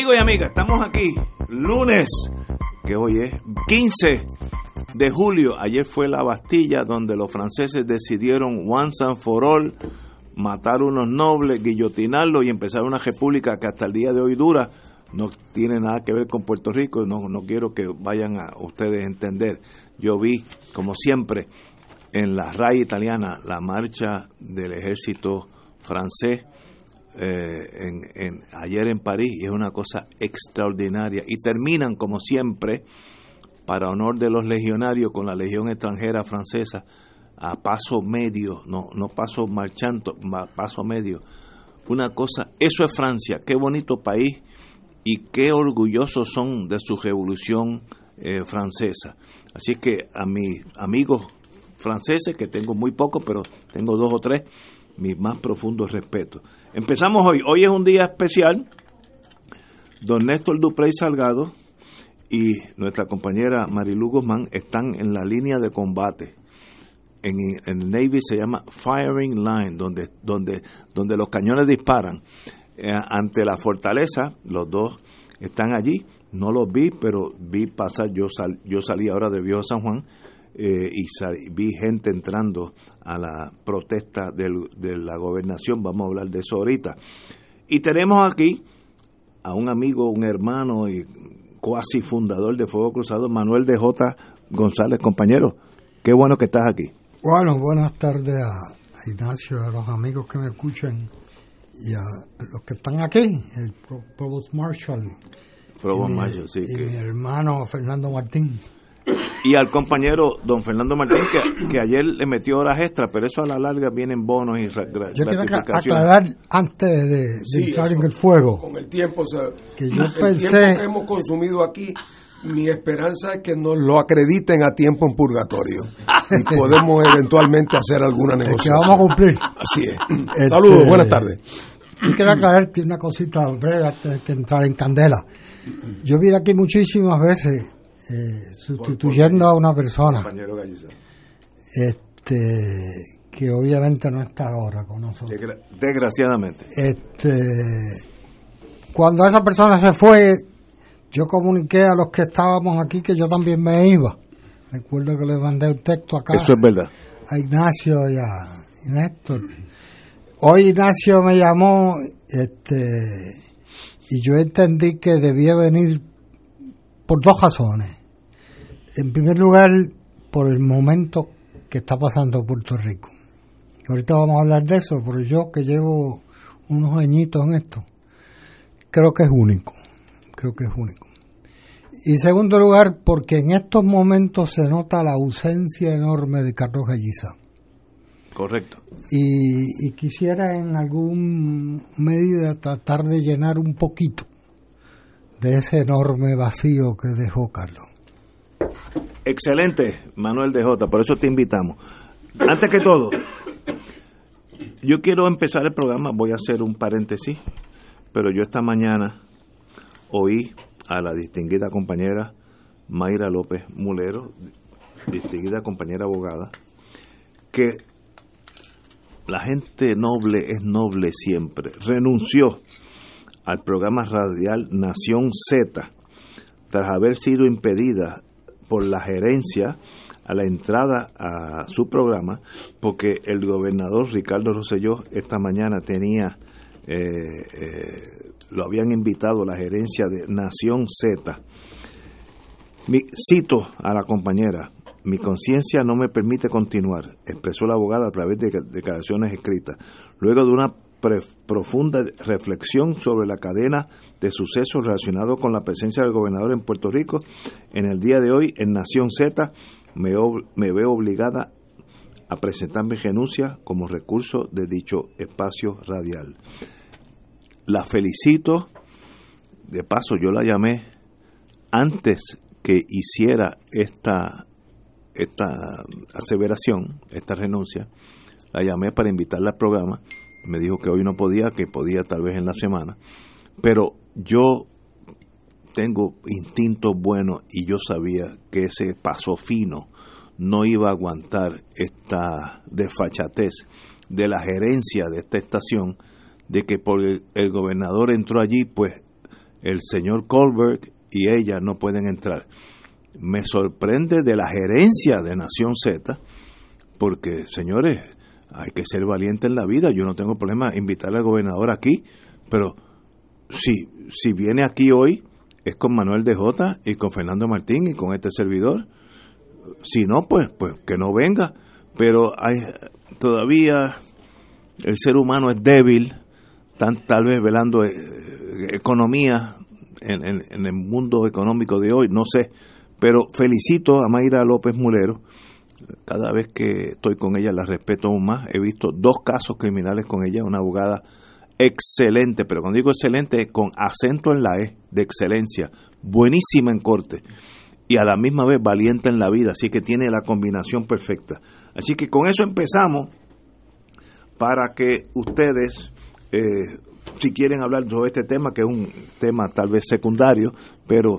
Amigos y amigas, estamos aquí lunes, que hoy es 15 de julio. Ayer fue la Bastilla donde los franceses decidieron once and for all matar unos nobles, guillotinarlos y empezar una república que hasta el día de hoy dura. No tiene nada que ver con Puerto Rico, no, no quiero que vayan a ustedes a entender. Yo vi, como siempre, en la RAI italiana la marcha del ejército francés eh, en, en, ayer en París y es una cosa extraordinaria. Y terminan, como siempre, para honor de los legionarios, con la Legión extranjera francesa a paso medio, no, no paso marchando, paso medio. Una cosa, eso es Francia, qué bonito país y qué orgullosos son de su revolución eh, francesa. Así que a mis amigos franceses, que tengo muy pocos, pero tengo dos o tres, mis más profundos respetos. Empezamos hoy. Hoy es un día especial. Don Néstor Duprey Salgado y nuestra compañera Marilu Guzmán están en la línea de combate. En, el Navy se llama Firing Line, donde, donde, donde los cañones disparan. Eh, ante la fortaleza, los dos están allí. No los vi, pero vi pasar. Yo, sal, yo salí ahora de Viejo San Juan eh, y vi gente entrando a la protesta del, de la gobernación. Vamos a hablar de eso ahorita. Y tenemos aquí a un amigo, un hermano y cuasi fundador de Fuego Cruzado, Manuel de J. González, compañero. Qué bueno que estás aquí. Bueno, buenas tardes a, a Ignacio, a los amigos que me escuchan y a los que están aquí, el Provost Marshall. Provost Marshall, sí. Y que... mi hermano Fernando Martín y al compañero don Fernando Martín que, que, ayer le metió horas extras, pero eso a la larga vienen bonos y Yo quiero aclarar antes de, de sí, entrar en el fuego. Con el tiempo, o sea, que yo el pensé tiempo que hemos consumido aquí, mi esperanza es que nos lo acrediten a tiempo en purgatorio y podemos eventualmente hacer alguna negociación. que vamos a cumplir. Así es. Este, Saludos, buenas tardes. Yo quiero aclarar una cosita breve antes de que entrar en candela. Yo vine aquí muchísimas veces eh, sustituyendo a una persona. este que obviamente no está ahora con nosotros. Desgraciadamente. Este cuando esa persona se fue yo comuniqué a los que estábamos aquí que yo también me iba. Recuerdo que le mandé un texto acá eso es verdad. a Ignacio y a Néstor. Hoy Ignacio me llamó este y yo entendí que debía venir por dos razones en primer lugar, por el momento que está pasando Puerto Rico. Ahorita vamos a hablar de eso, pero yo que llevo unos añitos en esto, creo que es único. Creo que es único. Y en segundo lugar, porque en estos momentos se nota la ausencia enorme de Carlos Galliza. Correcto. Y, y quisiera en algún medida tratar de llenar un poquito de ese enorme vacío que dejó Carlos. Excelente, Manuel de Jota, por eso te invitamos. Antes que todo, yo quiero empezar el programa, voy a hacer un paréntesis, pero yo esta mañana oí a la distinguida compañera Mayra López Mulero, distinguida compañera abogada, que la gente noble es noble siempre. Renunció al programa radial Nación Z tras haber sido impedida por la gerencia a la entrada a su programa, porque el gobernador Ricardo Rosselló esta mañana tenía, eh, eh, lo habían invitado a la gerencia de Nación Z. Mi, cito a la compañera, mi conciencia no me permite continuar, expresó la abogada a través de declaraciones escritas. Luego de una profunda reflexión sobre la cadena de sucesos relacionados con la presencia del gobernador en Puerto Rico. En el día de hoy, en Nación Z, me, me veo obligada a presentar mi renuncia como recurso de dicho espacio radial. La felicito de paso yo la llamé antes que hiciera esta, esta aseveración, esta renuncia, la llamé para invitarla al programa, me dijo que hoy no podía, que podía tal vez en la semana, pero yo tengo instintos buenos y yo sabía que ese paso fino no iba a aguantar esta desfachatez de la gerencia de esta estación, de que por el, gobernador entró allí, pues el señor Colbert y ella no pueden entrar. Me sorprende de la gerencia de Nación Z, porque señores, hay que ser valiente en la vida. Yo no tengo problema invitar al gobernador aquí, pero si, si viene aquí hoy, es con Manuel de Jota y con Fernando Martín y con este servidor. Si no, pues, pues que no venga. Pero hay todavía el ser humano es débil, tan, tal vez velando eh, economía en, en, en, el mundo económico de hoy, no sé. Pero felicito a Mayra López Mulero. Cada vez que estoy con ella la respeto aún más. He visto dos casos criminales con ella, una abogada excelente, pero cuando digo excelente, con acento en la E, de excelencia, buenísima en corte y a la misma vez valiente en la vida, así que tiene la combinación perfecta. Así que con eso empezamos para que ustedes, eh, si quieren hablar sobre este tema, que es un tema tal vez secundario, pero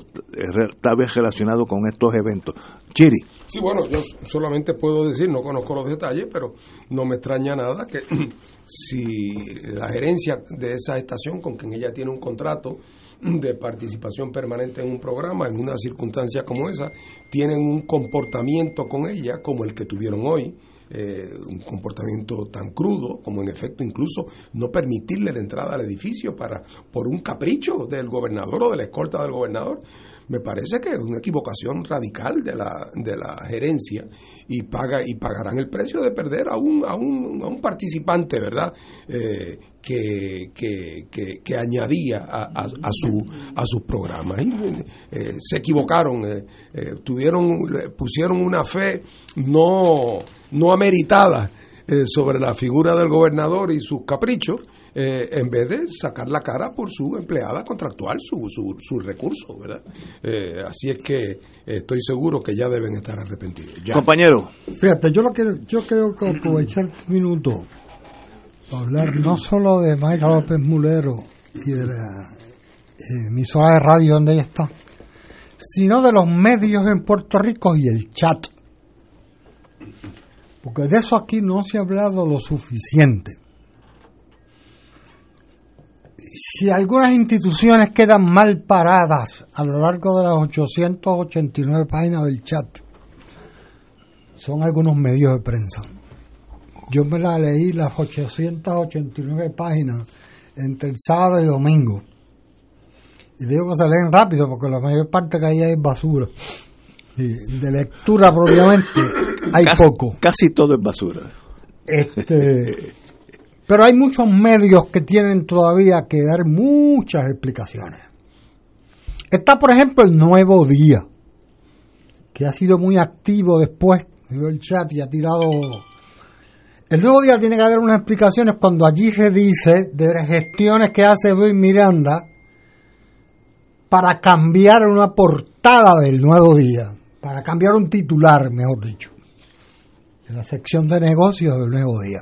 tal vez relacionado con estos eventos. Chiri. Sí, bueno, yo solamente puedo decir, no conozco los detalles, pero no me extraña nada que si la gerencia de esa estación con quien ella tiene un contrato de participación permanente en un programa, en una circunstancia como esa, tienen un comportamiento con ella como el que tuvieron hoy, eh, un comportamiento tan crudo como en efecto incluso no permitirle la entrada al edificio para por un capricho del gobernador o de la escolta del gobernador me parece que es una equivocación radical de la, de la gerencia y paga y pagarán el precio de perder a un, a un, a un participante, ¿verdad? Eh, que, que, que, añadía a, a, a, su, a sus programas. Y, eh, se equivocaron, eh, eh, tuvieron, pusieron una fe no, no ameritada eh, sobre la figura del gobernador y sus caprichos eh, en vez de sacar la cara por su empleada contractual, su, su, su recurso, ¿verdad? Eh, así es que estoy seguro que ya deben estar arrepentidos. Ya. Compañero. Fíjate, yo, lo quiero, yo creo que aprovechar este minuto para hablar no solo de Mayra López Mulero y de la eh, emisora de radio donde ella está, sino de los medios en Puerto Rico y el chat. Porque de eso aquí no se ha hablado lo suficiente si algunas instituciones quedan mal paradas a lo largo de las 889 páginas del chat, son algunos medios de prensa. Yo me la leí las 889 páginas entre el sábado y domingo. Y digo que se leen rápido porque la mayor parte que hay es basura. Y de lectura propiamente hay casi, poco. Casi todo es basura. Este, pero hay muchos medios que tienen todavía que dar muchas explicaciones. Está, por ejemplo, el Nuevo Día, que ha sido muy activo después, vio el chat y ha tirado... El Nuevo Día tiene que dar unas explicaciones cuando allí se dice de las gestiones que hace Luis Miranda para cambiar una portada del Nuevo Día, para cambiar un titular, mejor dicho, en la sección de negocios del Nuevo Día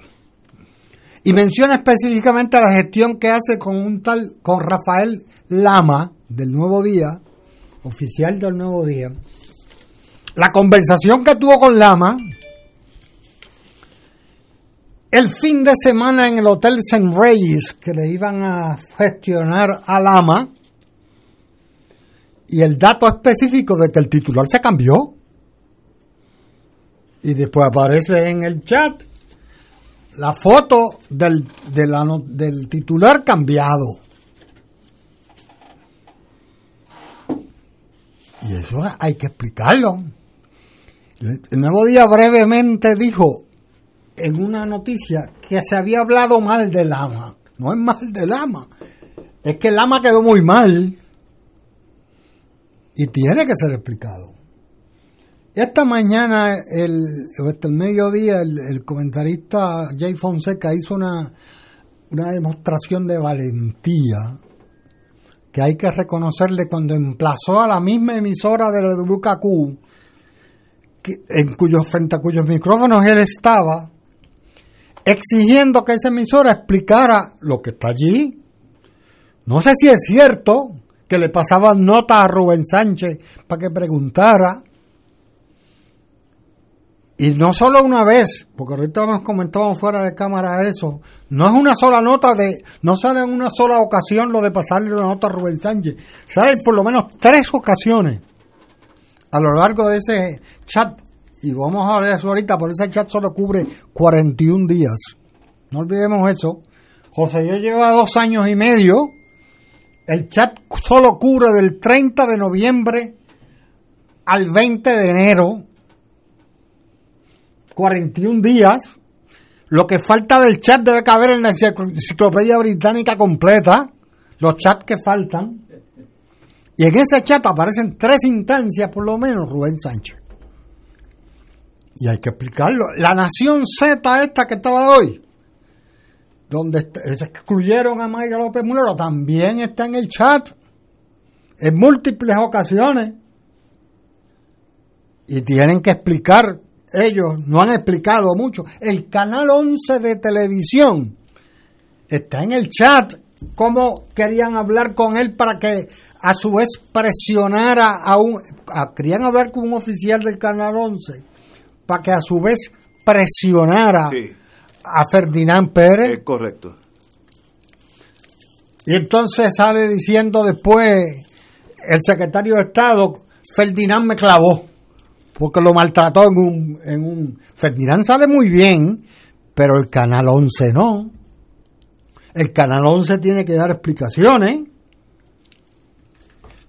y menciona específicamente la gestión que hace con un tal con Rafael Lama del Nuevo Día, oficial del Nuevo Día. La conversación que tuvo con Lama el fin de semana en el Hotel St. Reyes que le iban a gestionar a Lama y el dato específico de que el titular se cambió y después aparece en el chat la foto del, de la, del titular cambiado. Y eso hay que explicarlo. El Nuevo Día brevemente dijo en una noticia que se había hablado mal del ama. No es mal del ama, es que el ama quedó muy mal y tiene que ser explicado. Esta mañana, el, hasta el mediodía, el, comentarista Jay Fonseca hizo una, una demostración de valentía que hay que reconocerle cuando emplazó a la misma emisora de la WKQ, en cuyos, frente a cuyos micrófonos él estaba, exigiendo que esa emisora explicara lo que está allí. No sé si es cierto que le pasaban notas a Rubén Sánchez para que preguntara. Y no solo una vez, porque ahorita nos comentábamos fuera de cámara eso, no es una sola nota de, no sale en una sola ocasión lo de pasarle una nota a Rubén Sánchez, sale por lo menos tres ocasiones a lo largo de ese chat, y vamos a de eso ahorita, por ese chat solo cubre 41 días. No olvidemos eso. José yo lleva dos años y medio, el chat solo cubre del 30 de noviembre al 20 de enero 41 días. Lo que falta del chat debe caber en la enciclopedia británica completa. Los chats que faltan. Y en ese chat aparecen tres instancias, por lo menos, Rubén Sánchez. Y hay que explicarlo. La Nación Z, esta que estaba hoy, donde excluyeron a Mayra López Mulero, también está en el chat. En múltiples ocasiones. Y tienen que explicar ellos no han explicado mucho. El canal 11 de televisión está en el chat cómo querían hablar con él para que a su vez presionara a un... querían hablar con un oficial del canal 11 para que a su vez presionara a Ferdinand Pérez. Es correcto. Y entonces sale diciendo después el secretario de Estado, Ferdinand me clavó porque lo maltrató en un, en un... Ferdinand sale muy bien, pero el Canal 11 no. El Canal 11 tiene que dar explicaciones.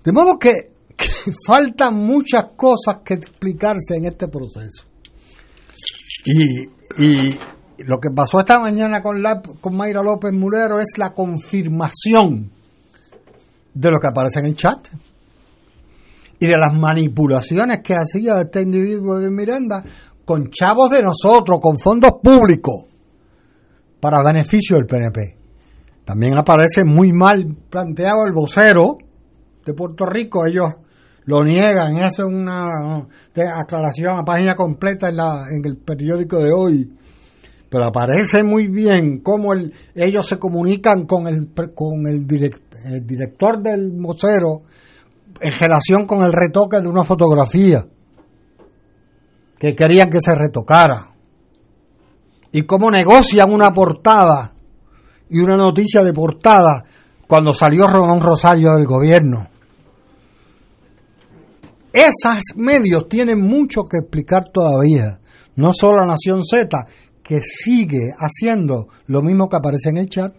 De modo que, faltan muchas cosas que explicarse en este proceso. Y, y lo que pasó esta mañana con, la, con Mayra López Mulero es la confirmación de lo que aparece en el chat y de las manipulaciones que hacía este individuo de Miranda con chavos de nosotros, con fondos públicos, para beneficio del PNP. También aparece muy mal planteado el vocero de Puerto Rico, ellos lo niegan, hacen una aclaración a página completa en, la, en el periódico de hoy, pero aparece muy bien cómo el, ellos se comunican con el, con el, el director del vocero, en relación con el retoque de una fotografía que querían que se retocara y cómo negocian una portada y una noticia de portada cuando salió Román Rosario del gobierno. Esos medios tienen mucho que explicar todavía, no solo la Nación Z, que sigue haciendo lo mismo que aparece en el chat.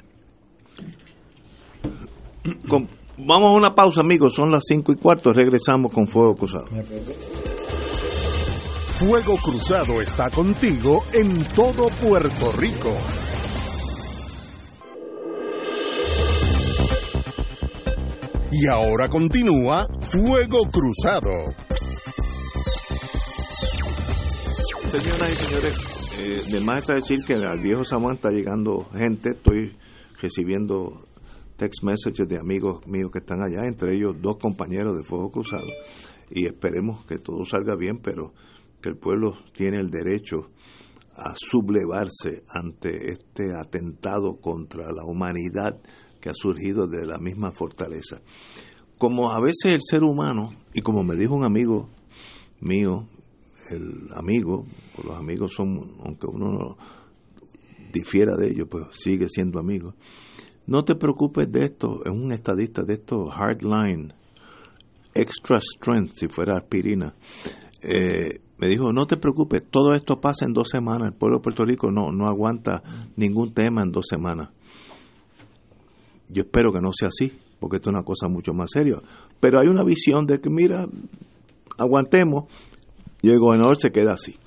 Vamos a una pausa, amigos. Son las cinco y cuarto. Regresamos con Fuego Cruzado. Fuego Cruzado está contigo en todo Puerto Rico. Y ahora continúa Fuego Cruzado. Señoras y señores, eh, de más está decir que al viejo Samuel está llegando gente. Estoy recibiendo text messages de amigos míos que están allá, entre ellos dos compañeros de Fuego Cruzado, y esperemos que todo salga bien, pero que el pueblo tiene el derecho a sublevarse ante este atentado contra la humanidad que ha surgido de la misma fortaleza. Como a veces el ser humano, y como me dijo un amigo mío, el amigo, los amigos son, aunque uno difiera de ellos, pues sigue siendo amigo, no te preocupes de esto, es un estadista de esto, Hardline, Extra Strength, si fuera aspirina. Eh, me dijo, no te preocupes, todo esto pasa en dos semanas. El pueblo de Puerto Rico no, no aguanta ningún tema en dos semanas. Yo espero que no sea así, porque esto es una cosa mucho más seria. Pero hay una visión de que, mira, aguantemos y el gobernador se queda así.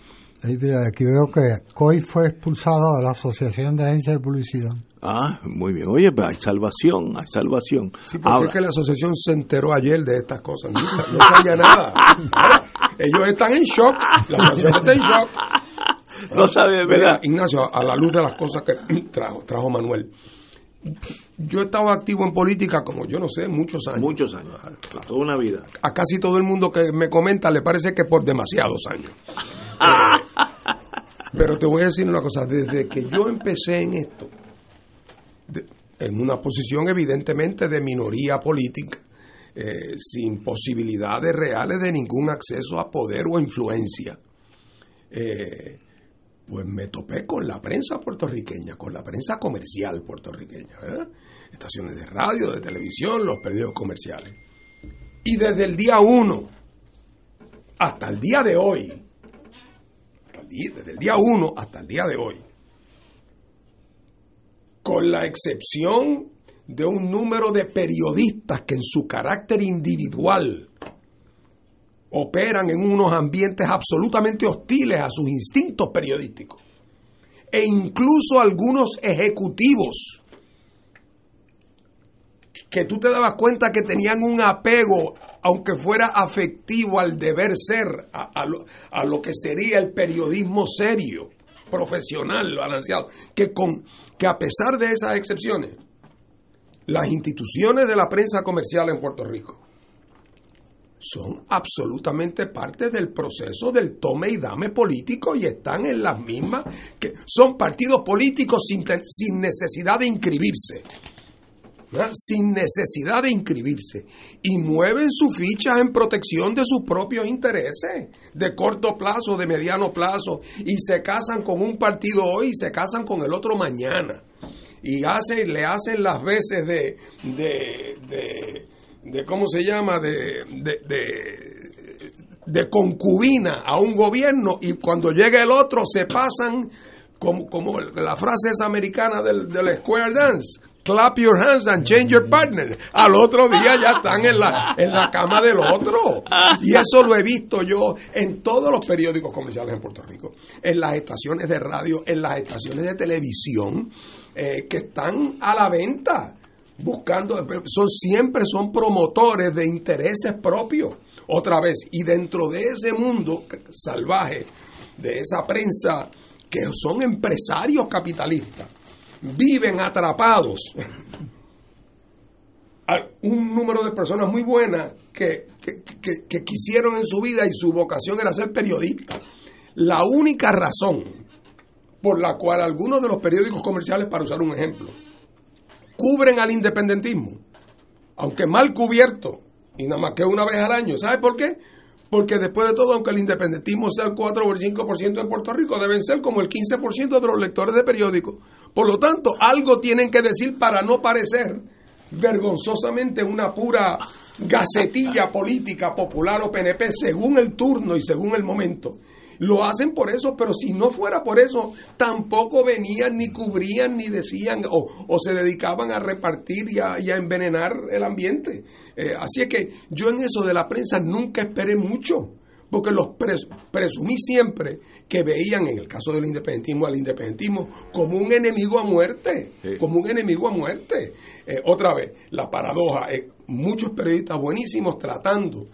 Aquí veo que COI fue expulsado de la Asociación de Agencias de Publicidad. Ah, muy bien. Oye, pero hay salvación, hay salvación. Sí, porque es que la asociación se enteró ayer de estas cosas. No, sabía nada. ellos están en shock. La asociación está en shock. No sabe, ¿verdad? Ignacio, a la luz de las cosas que trajo, trajo Manuel, yo he estado activo en política como yo no sé, muchos años. Muchos años, toda una vida. A casi todo el mundo que me comenta le parece que por demasiados años. Pero te voy a decir una cosa, desde que yo empecé en esto, en una posición evidentemente de minoría política, eh, sin posibilidades reales de ningún acceso a poder o influencia, eh, pues me topé con la prensa puertorriqueña, con la prensa comercial puertorriqueña. Estaciones de radio, de televisión, los periódicos comerciales. Y desde el día uno hasta el día de hoy, desde el día uno hasta el día de hoy, con la excepción de un número de periodistas que en su carácter individual operan en unos ambientes absolutamente hostiles a sus instintos periodísticos. E incluso algunos ejecutivos que tú te dabas cuenta que tenían un apego, aunque fuera afectivo, al deber ser, a, lo, a lo, que sería el periodismo serio, profesional, balanceado, que, con, que a pesar de esas excepciones, las instituciones de la prensa comercial en Puerto Rico son absolutamente parte del proceso del tome y dame político y están en las mismas, que son partidos políticos sin, sin necesidad de inscribirse. Sin necesidad de inscribirse. Y mueven sus fichas en protección de sus propios intereses, de corto plazo, de mediano plazo, y se casan con un partido hoy y se casan con el otro mañana. Y hacen, le hacen las veces de, de, de ¿cómo se llama? De, de, de, concubina a un gobierno y cuando llega el otro se pasan como, como la frase es americana del square dance, clap your hands and change your partner. Al otro día ya están en la, en la cama del otro. Y eso lo he visto yo en todos los periódicos comerciales en Puerto Rico, en las estaciones de radio, en las estaciones de televisión, eh, que están a la venta buscando, son siempre son promotores de intereses propios, otra vez, y dentro de ese mundo salvaje, de esa prensa que son empresarios capitalistas, viven atrapados. un número de personas muy buenas que, que quisieron en su vida y su vocación era ser periodistas. La única razón por la cual algunos de los periódicos comerciales, para usar un ejemplo, cubren al independentismo, aunque mal cubierto, y nada más que una vez al año. ¿Sabe por qué? Porque después de todo, aunque el independentismo sea el 4 o el 5% en Puerto Rico, deben ser como el 15% de los lectores de periódicos. Por lo tanto, algo tienen que decir para no parecer vergonzosamente una pura gacetilla política popular o PNP según el turno y según el momento. Lo hacen por eso, pero si no fuera por eso, tampoco venían, ni cubrían, ni decían, o, se dedicaban a repartir y a, envenenar el ambiente. Eh, así es que yo en eso de la prensa nunca esperé mucho, porque los presumí siempre que veían, en el caso del independentismo, al independentismo como un enemigo a muerte, como un enemigo a muerte. Eh, otra vez, la paradoja, eh, muchos periodistas buenísimos tratando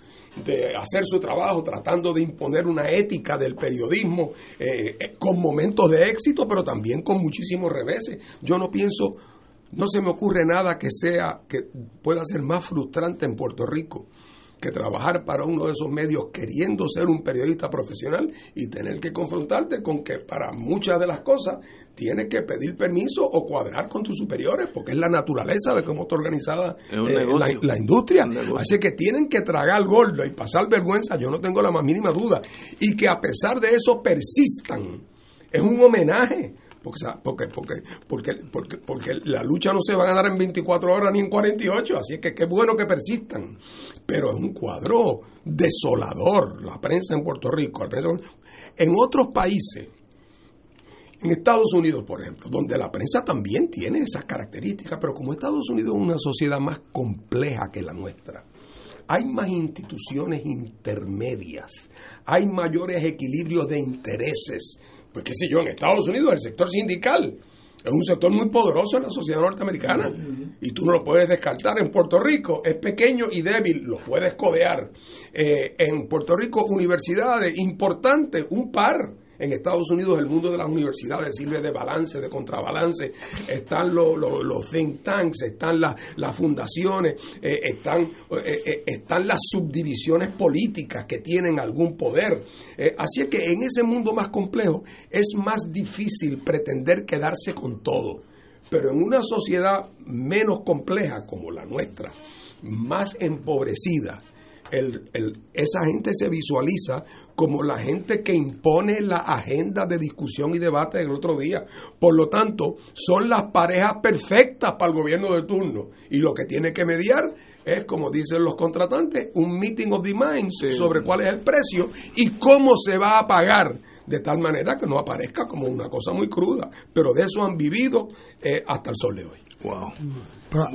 de hacer su trabajo, tratando de imponer una ética del periodismo eh, eh, con momentos de éxito, pero también con muchísimos reveses. Yo no pienso, no se me ocurre nada que sea, que pueda ser más frustrante en Puerto Rico que trabajar para uno de esos medios queriendo ser un periodista profesional y tener que confrontarte con que para muchas de las cosas tienes que pedir permiso o cuadrar con tus superiores, porque es la naturaleza de cómo está organizada eh, la, industria. Así que tienen que tragar gordo y pasar vergüenza, yo no tengo la más mínima duda. Y que a pesar de eso persistan. Es un homenaje porque, porque, porque, porque, porque, la lucha no se va a ganar en 24 horas ni en 48, así es que qué bueno que persistan. Pero es un cuadro desolador la prensa en Puerto Rico. La prensa, en otros países, en Estados Unidos, por ejemplo, donde la prensa también tiene esas características, pero como Estados Unidos es una sociedad más compleja que la nuestra, hay más instituciones intermedias, hay mayores equilibrios de intereses pues qué sé yo, en Estados Unidos el sector sindical es un sector muy poderoso en la sociedad norteamericana y tú no lo puedes descartar. En Puerto Rico es pequeño y débil, lo puedes codear. Eh, en Puerto Rico universidades importantes, un par, En Estados Unidos el mundo de las universidades sirve de balance, de contrabalance. Están los, los, think tanks, están las, fundaciones, eh, eh, eh, están las subdivisiones políticas que tienen algún poder. así es que en ese mundo más complejo es más difícil pretender quedarse con todo. Pero en una sociedad menos compleja como la nuestra, más empobrecida, el, esa gente se visualiza como la gente que impone la agenda de discusión y debate del otro día. Por lo tanto, son las parejas perfectas para el gobierno de turno. Y lo que tiene que mediar es, como dicen los contratantes, un meeting of the minds sobre cuál es el precio y cómo se va a pagar de tal manera que no aparezca como una cosa muy cruda. Pero de eso han vivido eh, hasta el sol de hoy. Wow.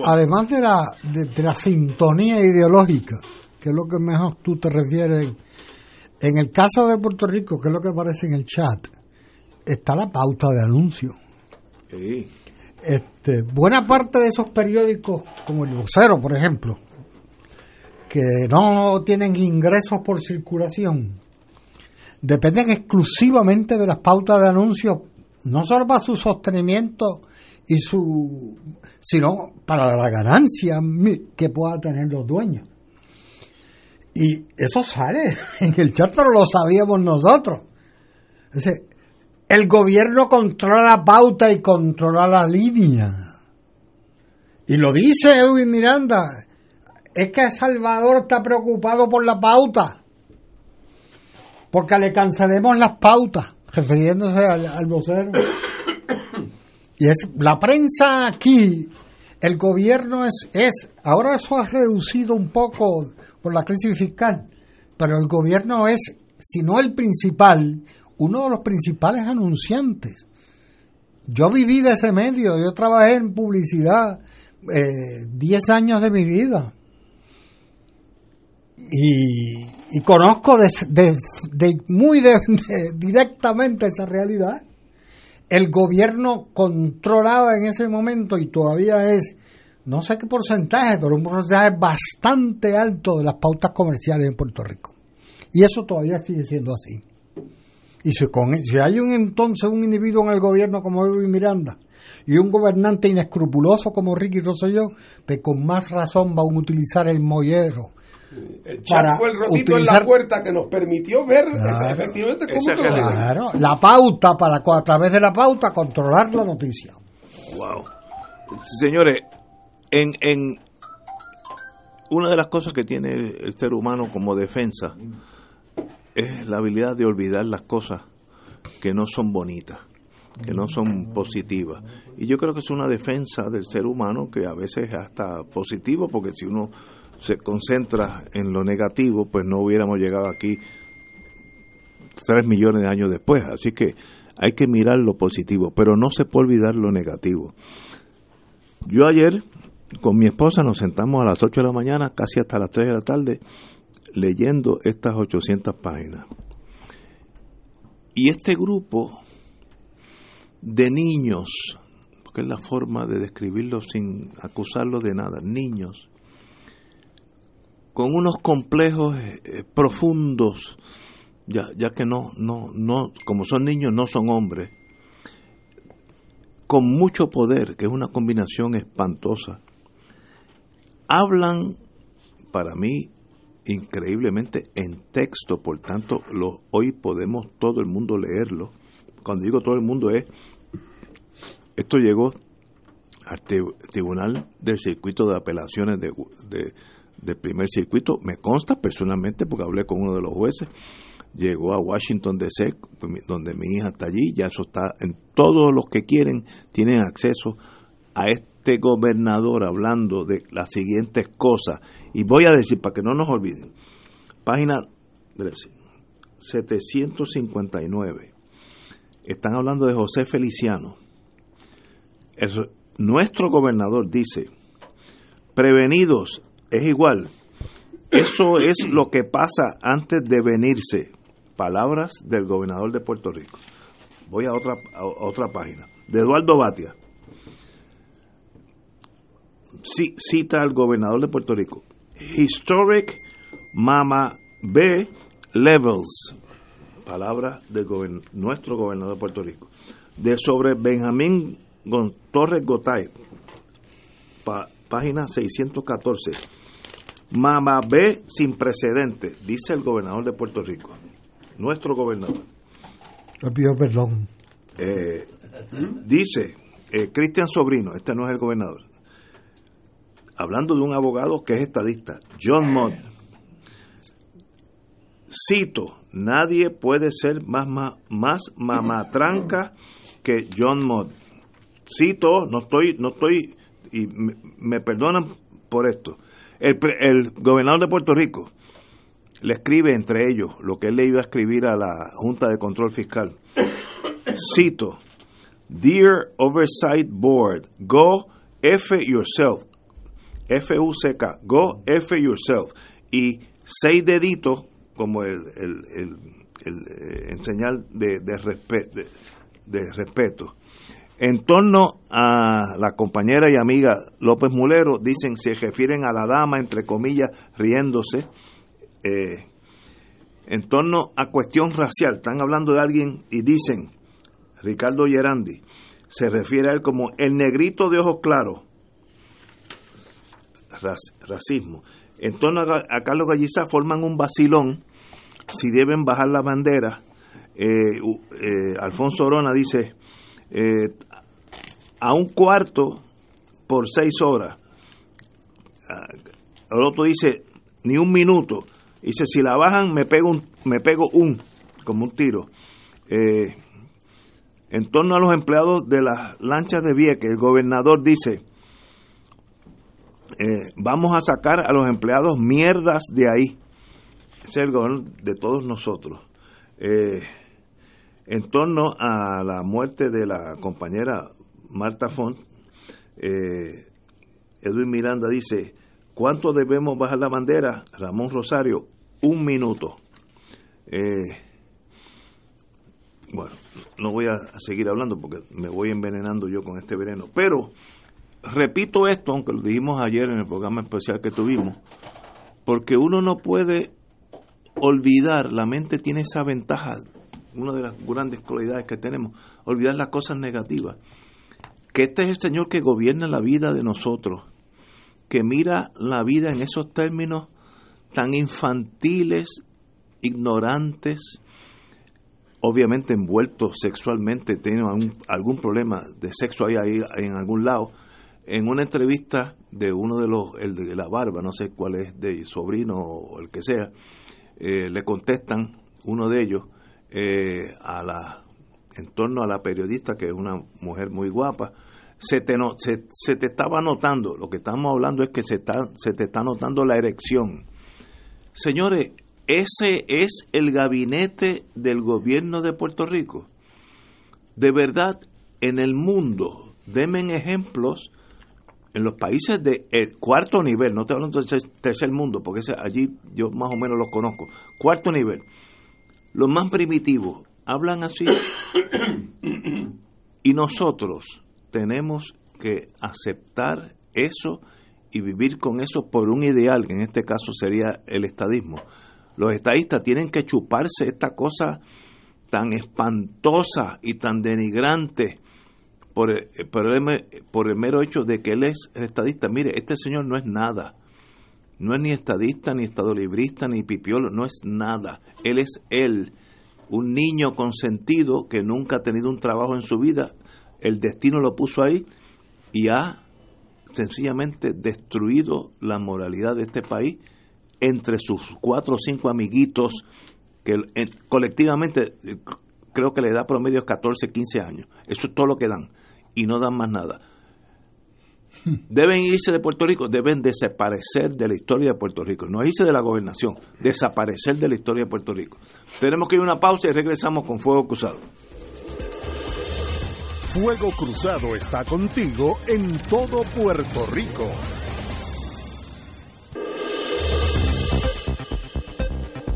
además de la, de la sintonía ideológica, que es lo que mejor tú te refieres. En el caso de Puerto Rico, que es lo que aparece en el chat, está la pauta de anuncio. Este, buena parte de esos periódicos, como el vocero, por ejemplo, que no tienen ingresos por circulación, dependen exclusivamente de las pautas de anuncio, no solo para su sostenimiento y su, sino para la ganancia que puedan tener los dueños. Y eso sale en el chat, pero lo sabíamos nosotros. el gobierno controla la pauta y controla la línea. Y lo dice Edwin Miranda. Es que Salvador está preocupado por la pauta. Porque le cancelemos las pautas, refiriéndose al, al. Y es la prensa aquí, el gobierno es, es, ahora eso ha reducido un poco por la crisis fiscal, pero el gobierno es, si no el principal, uno de los principales anunciantes. Yo viví de ese medio, yo trabajé en publicidad 10 eh, años de mi vida. Y, conozco de, muy directamente esa realidad. El gobierno controlaba en ese momento y todavía es no sé qué porcentaje, pero un porcentaje bastante alto de las pautas comerciales en Puerto Rico. Y eso todavía sigue siendo así. Y si, con, si hay un entonces un individuo en el gobierno como Edwin Miranda y un gobernante inescrupuloso como Ricky Rosselló, pues con más razón van a utilizar el mollero. El chat fue el rotito en la puerta que nos permitió ver efectivamente cómo Claro, la pauta para a través de la pauta controlar la noticia. Wow. Señores, en, en una de las cosas que tiene el ser humano como defensa es la habilidad de olvidar las cosas que no son bonitas, que no son positivas. Y yo creo que es una defensa del ser humano que a veces es hasta positivo, porque si uno se concentra en lo negativo, pues no hubiéramos llegado aquí tres millones de años después. Así que hay que mirar lo positivo, pero no se puede olvidar lo negativo. Yo ayer con mi esposa nos sentamos a las 8 de la mañana, casi hasta las 3 de la tarde, leyendo estas 800 páginas. Y este grupo de niños, porque es la forma de describirlo sin acusarlos de nada, niños, con unos complejos eh, profundos, ya, ya que no, no, no, como son niños, no son hombres, con mucho poder, que es una combinación espantosa hablan para mí increíblemente en texto, por tanto hoy podemos todo el mundo leerlo. Cuando digo todo el mundo es, esto llegó al Tribunal del Circuito de Apelaciones de, del primer circuito, me consta personalmente porque hablé con uno de los jueces, llegó a Washington DC, donde mi hija está allí, ya eso está en todos los que quieren, tienen acceso a este este gobernador hablando de las siguientes cosas. Y voy a decir, para que no nos olviden, página 759. Están hablando de José Feliciano. nuestro gobernador dice, prevenidos es igual. Eso es lo que pasa antes de venirse. Palabras del gobernador de Puerto Rico. Voy a otra, a otra página. De Eduardo Batia cita al gobernador de Puerto Rico. Historic Mama B Levels palabras de nuestro gobernador de Puerto Rico. De sobre Benjamín Torres Gotay, página 614. Mamá B sin precedentes, dice el gobernador de Puerto Rico, nuestro gobernador. perdón. Eh, dice eh, Cristian Sobrino, este no es el gobernador, hablando de un abogado que es estadista, John Mott. Cito, nadie puede ser más, más, mamatranca que John Mott. Cito, no estoy, no estoy, y me, perdonan por esto. El, el, gobernador de Puerto Rico le escribe entre ellos lo que él le iba a escribir a la Junta de Control Fiscal. Cito, Dear Oversight Board, go F yourself. F-U-C-K, go F yourself. Y seis deditos como el, el, el, eh, en señal de, de, de, respeto. En torno a la compañera y amiga López Mulero, dicen, se refieren a la dama, entre comillas, riéndose. Eh, en torno a cuestión racial, están hablando de alguien y dicen, Ricardo Gerandi, se refiere a él como el negrito de ojos claros, racismo. En torno a, Carlos Gallizá forman un vacilón si deben bajar la bandera. Eh, eh, Alfonso Orona dice, eh, a un cuarto por seis horas. Ah, el otro dice, ni un minuto. Dice, si la bajan, me pego un, me pego un como un tiro. En torno a los empleados de las lanchas de Vieques, el gobernador dice, eh, vamos a sacar a los empleados mierdas de ahí. es el gobernador de todos nosotros. Eh, en torno a la muerte de la compañera Marta Font, eh, Edwin Miranda dice, ¿cuánto debemos bajar la bandera? Ramón Rosario, un minuto. Bueno, no voy a seguir hablando porque me voy envenenando yo con este veneno, pero repito esto, aunque lo dijimos ayer en el programa especial que tuvimos, porque uno no puede olvidar, la mente tiene esa ventaja, una de las grandes cualidades que tenemos, olvidar las cosas negativas, que este es el Señor que gobierna la vida de nosotros, que mira la vida en esos términos tan infantiles, ignorantes, obviamente envuelto sexualmente, tiene algún, problema de sexo ahí, ahí, en algún lado. En una entrevista de uno de los, el de la barba, no sé cuál es, de sobrino o el que sea, eh, le contestan uno de ellos eh, a la en torno a la periodista que es una mujer muy guapa se te no, se, se, te estaba notando lo que estamos hablando es que se está se te está notando la erección señores ese es el gabinete del gobierno de Puerto Rico. De verdad, en el mundo, denme ejemplos en los países de cuarto nivel, no estoy hablando del tercer mundo, porque allí yo más o menos los conozco. Cuarto nivel, los más primitivos hablan así y nosotros tenemos que aceptar eso y vivir con eso por un ideal, que en este caso sería el estadismo los estadistas tienen que chuparse esta cosa tan espantosa y tan denigrante por el, por el, mero hecho de que él es estadista. Mire, este señor no es nada. No es ni estadista, ni estadolibrista, ni pipiolo, no es nada. Él es él, un niño consentido que nunca ha tenido un trabajo en su vida. El destino lo puso ahí y ha sencillamente destruido la moralidad de este país entre sus cuatro o cinco amiguitos, que colectivamente eh, creo que le da promedio 14, 15 años. Eso es todo lo que dan. Y no dan más nada. Deben irse de Puerto Rico, deben desaparecer de la historia de Puerto Rico. No irse de la gobernación, desaparecer de la historia de Puerto Rico. Tenemos que ir a una pausa y regresamos con Fuego Cruzado. Fuego Cruzado está contigo en todo Puerto Rico.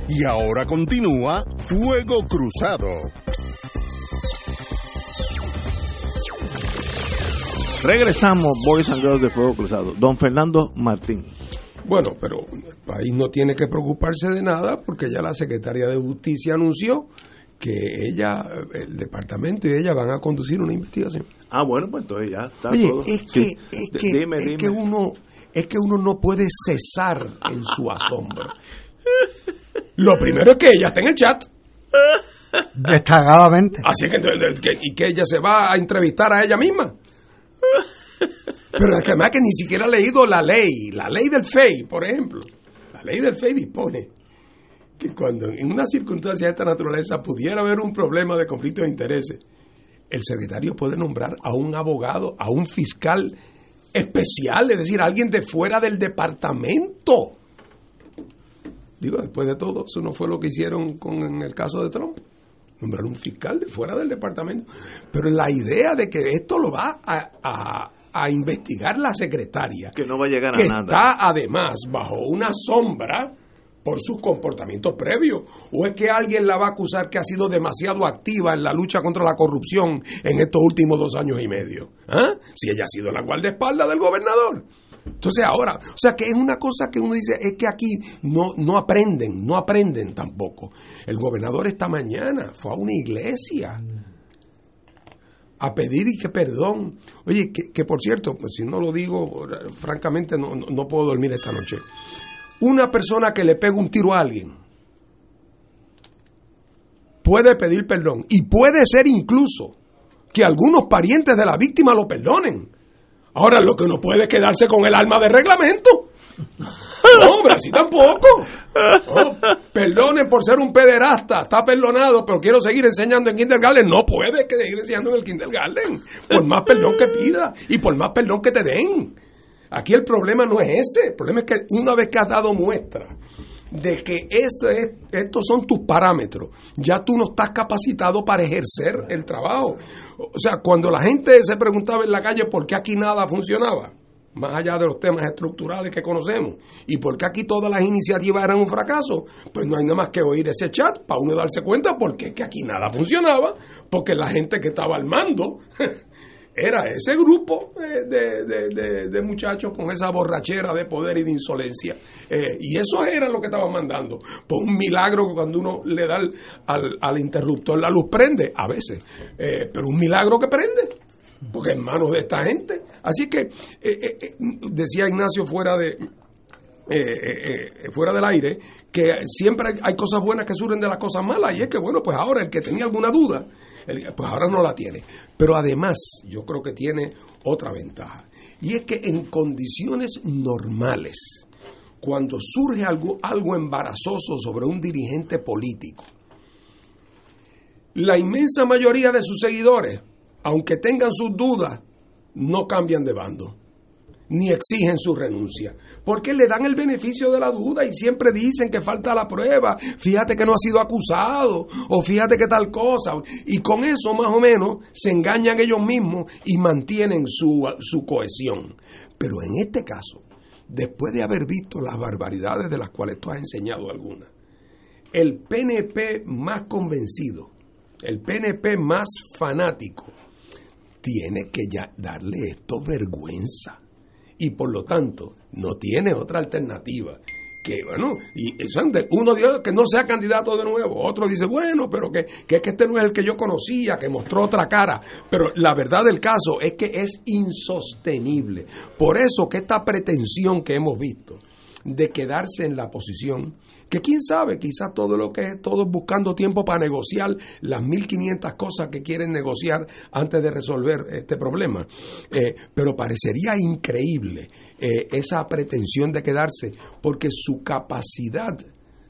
Y ahora continúa Fuego Cruzado. Regresamos, Boys and Girls de Fuego Cruzado. Don Fernando Martín. Bueno, pero el país no tiene que preocuparse de nada porque ya la Secretaría de Justicia anunció que ella, el departamento y ella van a conducir una investigación. Ah, bueno, pues entonces ya está Oye, todo. es Sí. que, es, que, dime, es dime. que uno es que uno no puede cesar en su asombro. Lo primero es que ella está en el chat, Destagadamente. así que- y que ella se va a entrevistar a ella misma. Pero es que además que ni siquiera ha leído la ley, la ley del FEI, por ejemplo. La ley del FEI dispone que cuando en una circunstancia de esta naturaleza pudiera haber un problema de conflicto de intereses, el secretario puede nombrar a un abogado, a un fiscal especial, es decir, a alguien de fuera del departamento. Digo, después de todo, eso no fue lo que hicieron con en el caso de Trump. Nombrar un fiscal de fuera del departamento. Pero la idea de que esto lo va a, a- a investigar la secretaria, Que no va a llegar que a nada. está además bajo una sombra por sus comportamientos previos, o es que alguien la va a acusar que ha sido demasiado activa en la lucha contra la corrupción en estos últimos dos años y medio, ¿Ah? si ella ha sido la guardaespaldas del gobernador. Entonces ahora, o sea que es una cosa que uno dice, es que aquí no, no aprenden, no aprenden tampoco. El gobernador esta mañana fue a una iglesia a pedir y que perdón. Oye, que, por cierto, pues si no lo digo, francamente no, no, no puedo dormir esta noche. Una persona que le pega un tiro a alguien puede pedir perdón y puede ser incluso que algunos parientes de la víctima lo perdonen. Ahora lo que no puede es quedarse con el alma de reglamento. No, hombre, así tampoco. No, perdonen por ser un pederasta, está perdonado, pero quiero seguir enseñando en kindergarten. No puede seguir enseñando en el kindergarten, por más perdón que pida y por más perdón que te den. Aquí el problema no es ese, el problema es que una vez que has dado muestra de que eso es, estos son tus parámetros, ya tú no estás capacitado para ejercer el trabajo. O sea, cuando la gente se preguntaba en la calle por qué aquí nada funcionaba, más allá de los temas estructurales que conocemos, y por qué aquí todas las iniciativas eran un fracaso, pues no hay nada más que oír ese chat para uno darse cuenta porque es que aquí nada funcionaba, porque la gente que estaba al mando era ese grupo eh, de, de- de- muchachos con esa borrachera de poder y de insolencia. Eh, y eso era lo que estaban mandando. Por un milagro que cuando uno le da al, al- al interruptor la luz prende, a veces, Eh, pero un milagro que prende, porque en manos de esta gente. Así que, decía Ignacio fuera de, fuera del aire, que siempre hay, cosas buenas que surgen de las cosas malas, y es que, bueno, pues ahora el que tenía alguna duda, pues ahora no la tiene. Pero además, yo creo que tiene otra ventaja, y es que en condiciones normales, cuando surge algo, algo embarazoso sobre un dirigente político, la inmensa mayoría de sus seguidores, aunque tengan sus dudas, no cambian de bando ni exigen su renuncia. Porque le dan el beneficio de la duda y siempre dicen que falta la prueba. Fíjate que no ha sido acusado o fíjate que tal cosa. Y con eso más o menos se engañan ellos mismos y mantienen su, su cohesión. Pero en este caso, después de haber visto las barbaridades de las cuales tú has enseñado algunas, el PNP más convencido, el PNP más fanático, tiene que ya darle esto vergüenza y por lo tanto no tiene otra alternativa que bueno y uno dice que no sea candidato de nuevo otro dice bueno pero que, que es que este no es el que yo conocía que mostró otra cara pero la verdad del caso es que es insostenible. Por eso que esta pretensión que hemos visto de quedarse en la posición que quién sabe, quizás todo lo que es todos buscando tiempo para negociar las 1500 cosas que quieren negociar antes de resolver este problema. Eh, pero parecería increíble eh, esa pretensión de quedarse porque su capacidad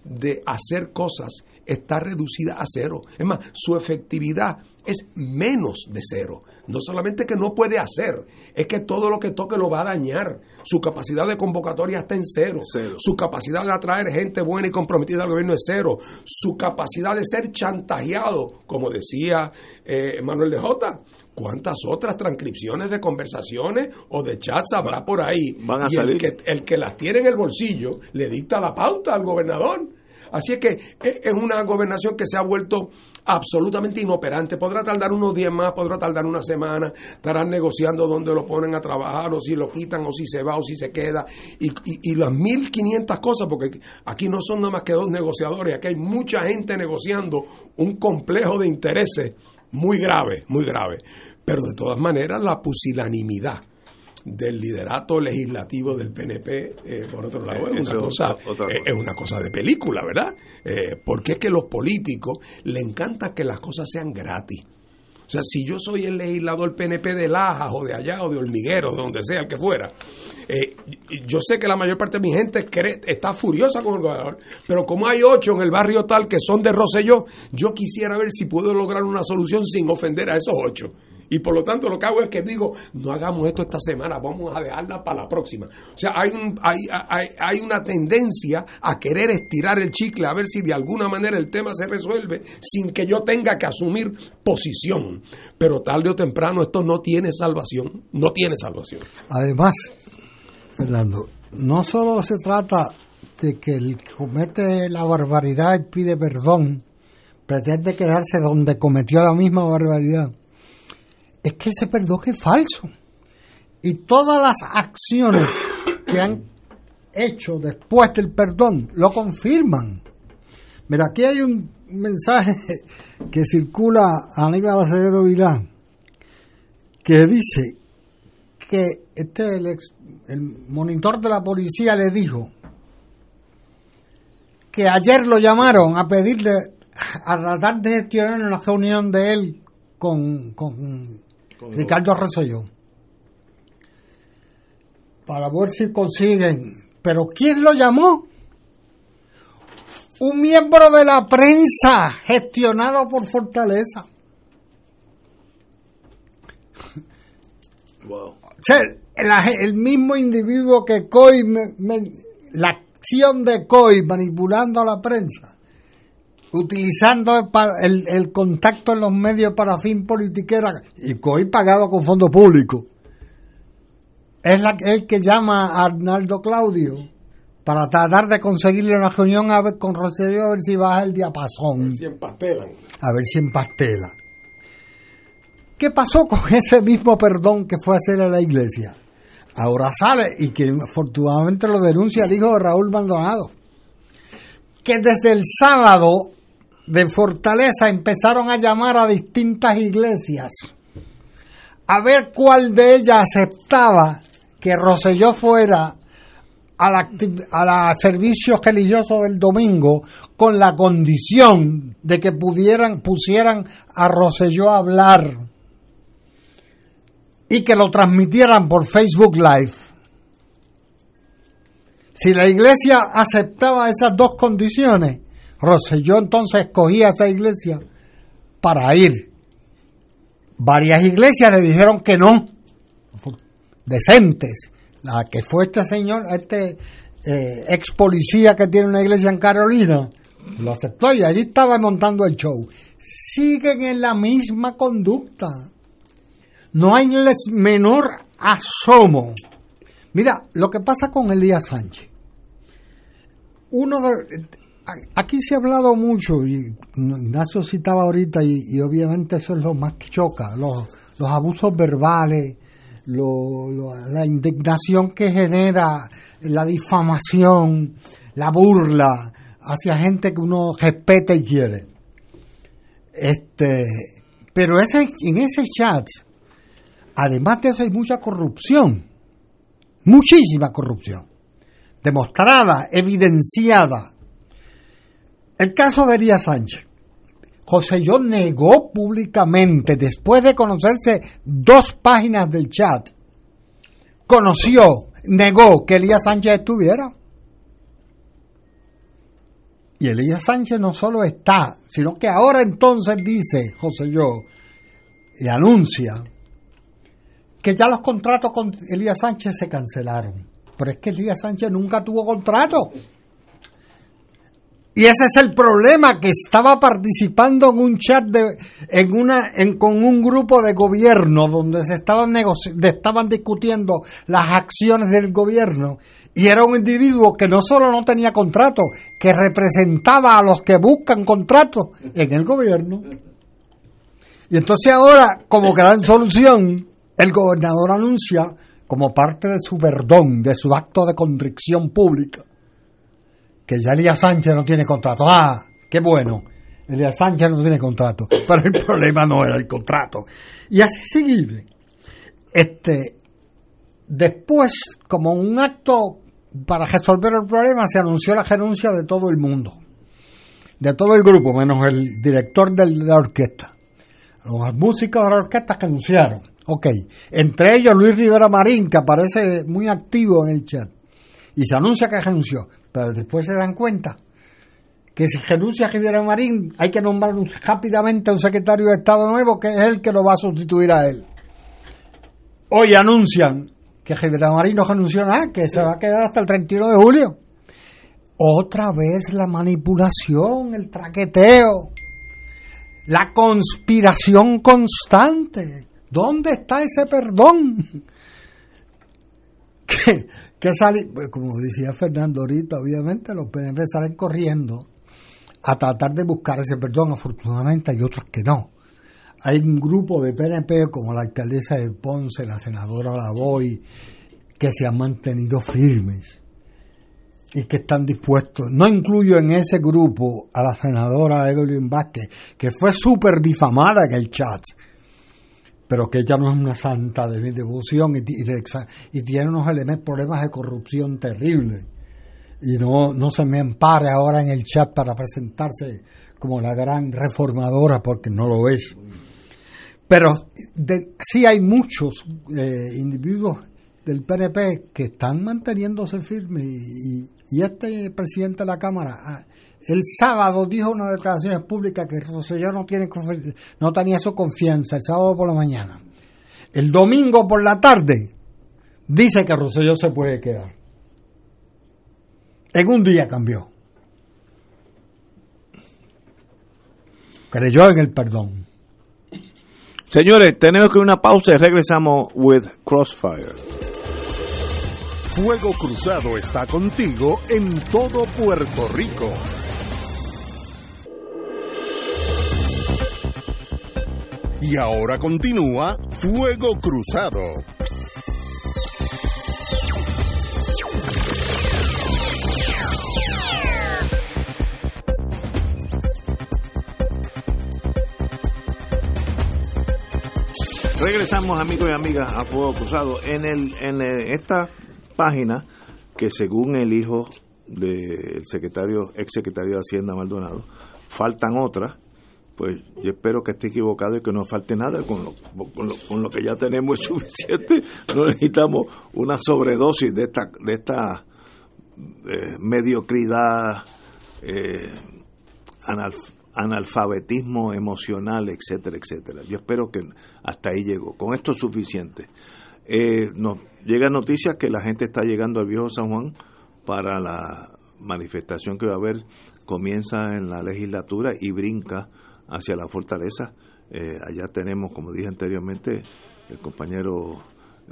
de hacer cosas está reducida a cero. Es más, su efectividad es menos de cero. No solamente que no puede hacer, es que todo lo que toque lo va a dañar. Su capacidad de convocatoria está en cero. Cero. Su capacidad de atraer gente buena y comprometida al gobierno es cero. Su capacidad de ser chantajeado, como decía eh, Manuel de Jota. ¿Cuántas otras transcripciones de conversaciones o de chats habrá por ahí? Van a y el salir. que, el que las tiene en el bolsillo le dicta la pauta al gobernador. Así es que eh, es una gobernación que se ha vuelto absolutamente inoperante. Podrá tardar unos días más, podrá tardar una semana, estarán negociando dónde lo ponen a trabajar, o si lo quitan, o si se va, o si se queda, y, y, y las 1.500 cosas, porque aquí no son nada más que dos negociadores, aquí hay mucha gente negociando un complejo de intereses muy grave, muy grave. Pero de todas maneras, la pusilanimidad del liderato legislativo del PNP, eh, por otro lado, es una, cosa, es una cosa de película, ¿verdad? Eh, porque es que los políticos le encanta que las cosas sean gratis. O sea, si yo soy el legislador PNP de Lajas o de allá o de Hormiguero, de donde sea el que fuera, eh, yo sé que la mayor parte de mi gente cree, está furiosa con el gobernador, pero como hay ocho en el barrio tal que son de Roselló, yo quisiera ver si puedo lograr una solución sin ofender a esos ocho. Y por lo tanto lo que hago es que digo, no hagamos esto esta semana, vamos a dejarla para la próxima. O sea, hay, hay, hay, hay, una tendencia a querer estirar el chicle a ver si de alguna manera el tema se resuelve sin que yo tenga que asumir posición. Pero tarde o temprano esto no tiene salvación, no tiene salvación. Además, Fernando, no solo se trata de que el que comete la barbaridad y pide perdón, pretende quedarse donde cometió la misma barbaridad es que ese perdón es falso. Y todas las acciones que han hecho después del perdón lo confirman. Mira, aquí hay un mensaje que circula a Aníbal Acevedo Vilán que dice que este el, el monitor de la policía le dijo que ayer lo llamaron a pedirle a tratar de gestionar una reunión de él con, con Ricardo Rosselló. Para ver si consiguen. Pero ¿quién lo llamó? Un miembro de la prensa gestionado por Fortaleza. Wow. O sea, el, mismo individuo que COI, la acción de COI manipulando a la prensa, utilizando el, el, contacto en los medios para fin politiquera y hoy pagado con fondos públicos. Es la, el que llama a Arnaldo Claudio para tratar de conseguirle una reunión a ver, con Rosario a ver si baja el diapasón. A ver si empastelan. A ver si empastela. ¿Qué pasó con ese mismo perdón que fue a hacer a la iglesia? Ahora sale y que afortunadamente lo denuncia el hijo de Raúl Maldonado que desde el sábado de Fortaleza empezaron a llamar a distintas iglesias a ver cuál de ellas aceptaba que Roselló fuera a la, a la servicio religioso del domingo con la condición de que pudieran pusieran a Roselló a hablar y que lo transmitieran por Facebook Live. Si la iglesia aceptaba esas dos condiciones, Roselló entonces escogía esa iglesia para ir. Varias iglesias le dijeron que no, decentes. La que fue este señor, este eh, ex policía que tiene una iglesia en Carolina, lo aceptó y allí estaba montando el show. Siguen en la misma conducta. No hay menor asomo. Mira, lo que pasa con Elías Sánchez. Uno de, aquí se ha hablado mucho, y Ignacio citaba ahorita, y, obviamente eso es lo más que choca, los, los abusos verbales, la indignación que genera la difamación, la burla hacia gente que uno respeta y quiere. Este, pero ese, en ese chat, además de eso hay mucha corrupción, muchísima corrupción, demostrada, evidenciada el caso de Elías Sánchez. José Yo negó públicamente, después de conocerse dos páginas del chat, conoció, negó que Elías Sánchez estuviera. Y Elías Sánchez no solo está, sino que ahora entonces dice José Yo y anuncia que ya los contratos con Elías Sánchez se cancelaron. Pero es que Elías Sánchez nunca tuvo contrato Y ese es el problema, que estaba participando en un chat de, en una, en, con un grupo de gobierno donde se estaban, estaban discutiendo las acciones del gobierno. Y era un individuo que no solo no tenía contrato, que representaba a los que buscan contrato en el gobierno. Y entonces ahora, como gran solución, el gobernador anuncia, como parte de su perdón, de su acto de contrición pública, que ya Elías Sánchez no tiene contrato. Ah, qué bueno. Elías Sánchez no tiene contrato. Pero el problema no era el contrato. Y así seguir. Este, después, como un acto para resolver el problema, se anunció la renuncia de todo el mundo. De todo el grupo, menos el director de la orquesta. Los músicos de la orquesta que anunciaron. Ok. Entre ellos Luis Rivera Marín, que aparece muy activo en el chat. Y se anuncia que renunció pero después se dan cuenta que si renuncia Rivera Marín hay que nombrar rápidamente a un secretario de Estado nuevo que es el que lo va a sustituir a él. Hoy anuncian que Rivera Marín no renunció nada, que se va a quedar hasta el 31 de julio. Otra vez la manipulación, el traqueteo, la conspiración constante. ¿Dónde está ese perdón? Que que sale, pues, como decía Fernando ahorita, obviamente los PNP salen corriendo a tratar de buscar ese perdón, afortunadamente hay otros que no. Hay un grupo de PNP como la alcaldesa de Ponce, la senadora Lavoy, que se han mantenido firmes y que están dispuestos. No incluyo en ese grupo a la senadora Evelyn Vázquez, que fue súper difamada en el chat pero que ella no es una santa de mi devoción y, y, tiene unos elementos, problemas de corrupción terribles. Y no, no se me empare ahora en el chat para presentarse como la gran reformadora, porque no lo es. Pero sí hay muchos eh, individuos del PNP que están manteniéndose firmes y, y, este presidente de la Cámara ah, el sábado dijo una declaraciones públicas que Rosselló no, tiene, no tenía su confianza el sábado por la mañana. El domingo por la tarde dice que Rosselló se puede quedar. En un día cambió. Creyó en el perdón. Señores, tenemos que una pausa y regresamos with Crossfire. Fuego Cruzado está contigo en todo Puerto Rico. Y ahora continúa Fuego Cruzado. Regresamos amigos y amigas a Fuego Cruzado en el en esta página que según el hijo del secretario ex secretario de Hacienda Maldonado faltan otras pues yo espero que esté equivocado y que no falte nada, con lo, con lo, que ya tenemos es suficiente, no necesitamos una sobredosis de esta, de esta eh, mediocridad, eh, analfabetismo emocional, etcétera, etcétera. Yo espero que hasta ahí llegó, con esto es suficiente. Eh, nos llega noticias que la gente está llegando al viejo San Juan para la manifestación que va a haber, comienza en la legislatura y brinca hacia la fortaleza. Eh, allá tenemos, como dije anteriormente, el compañero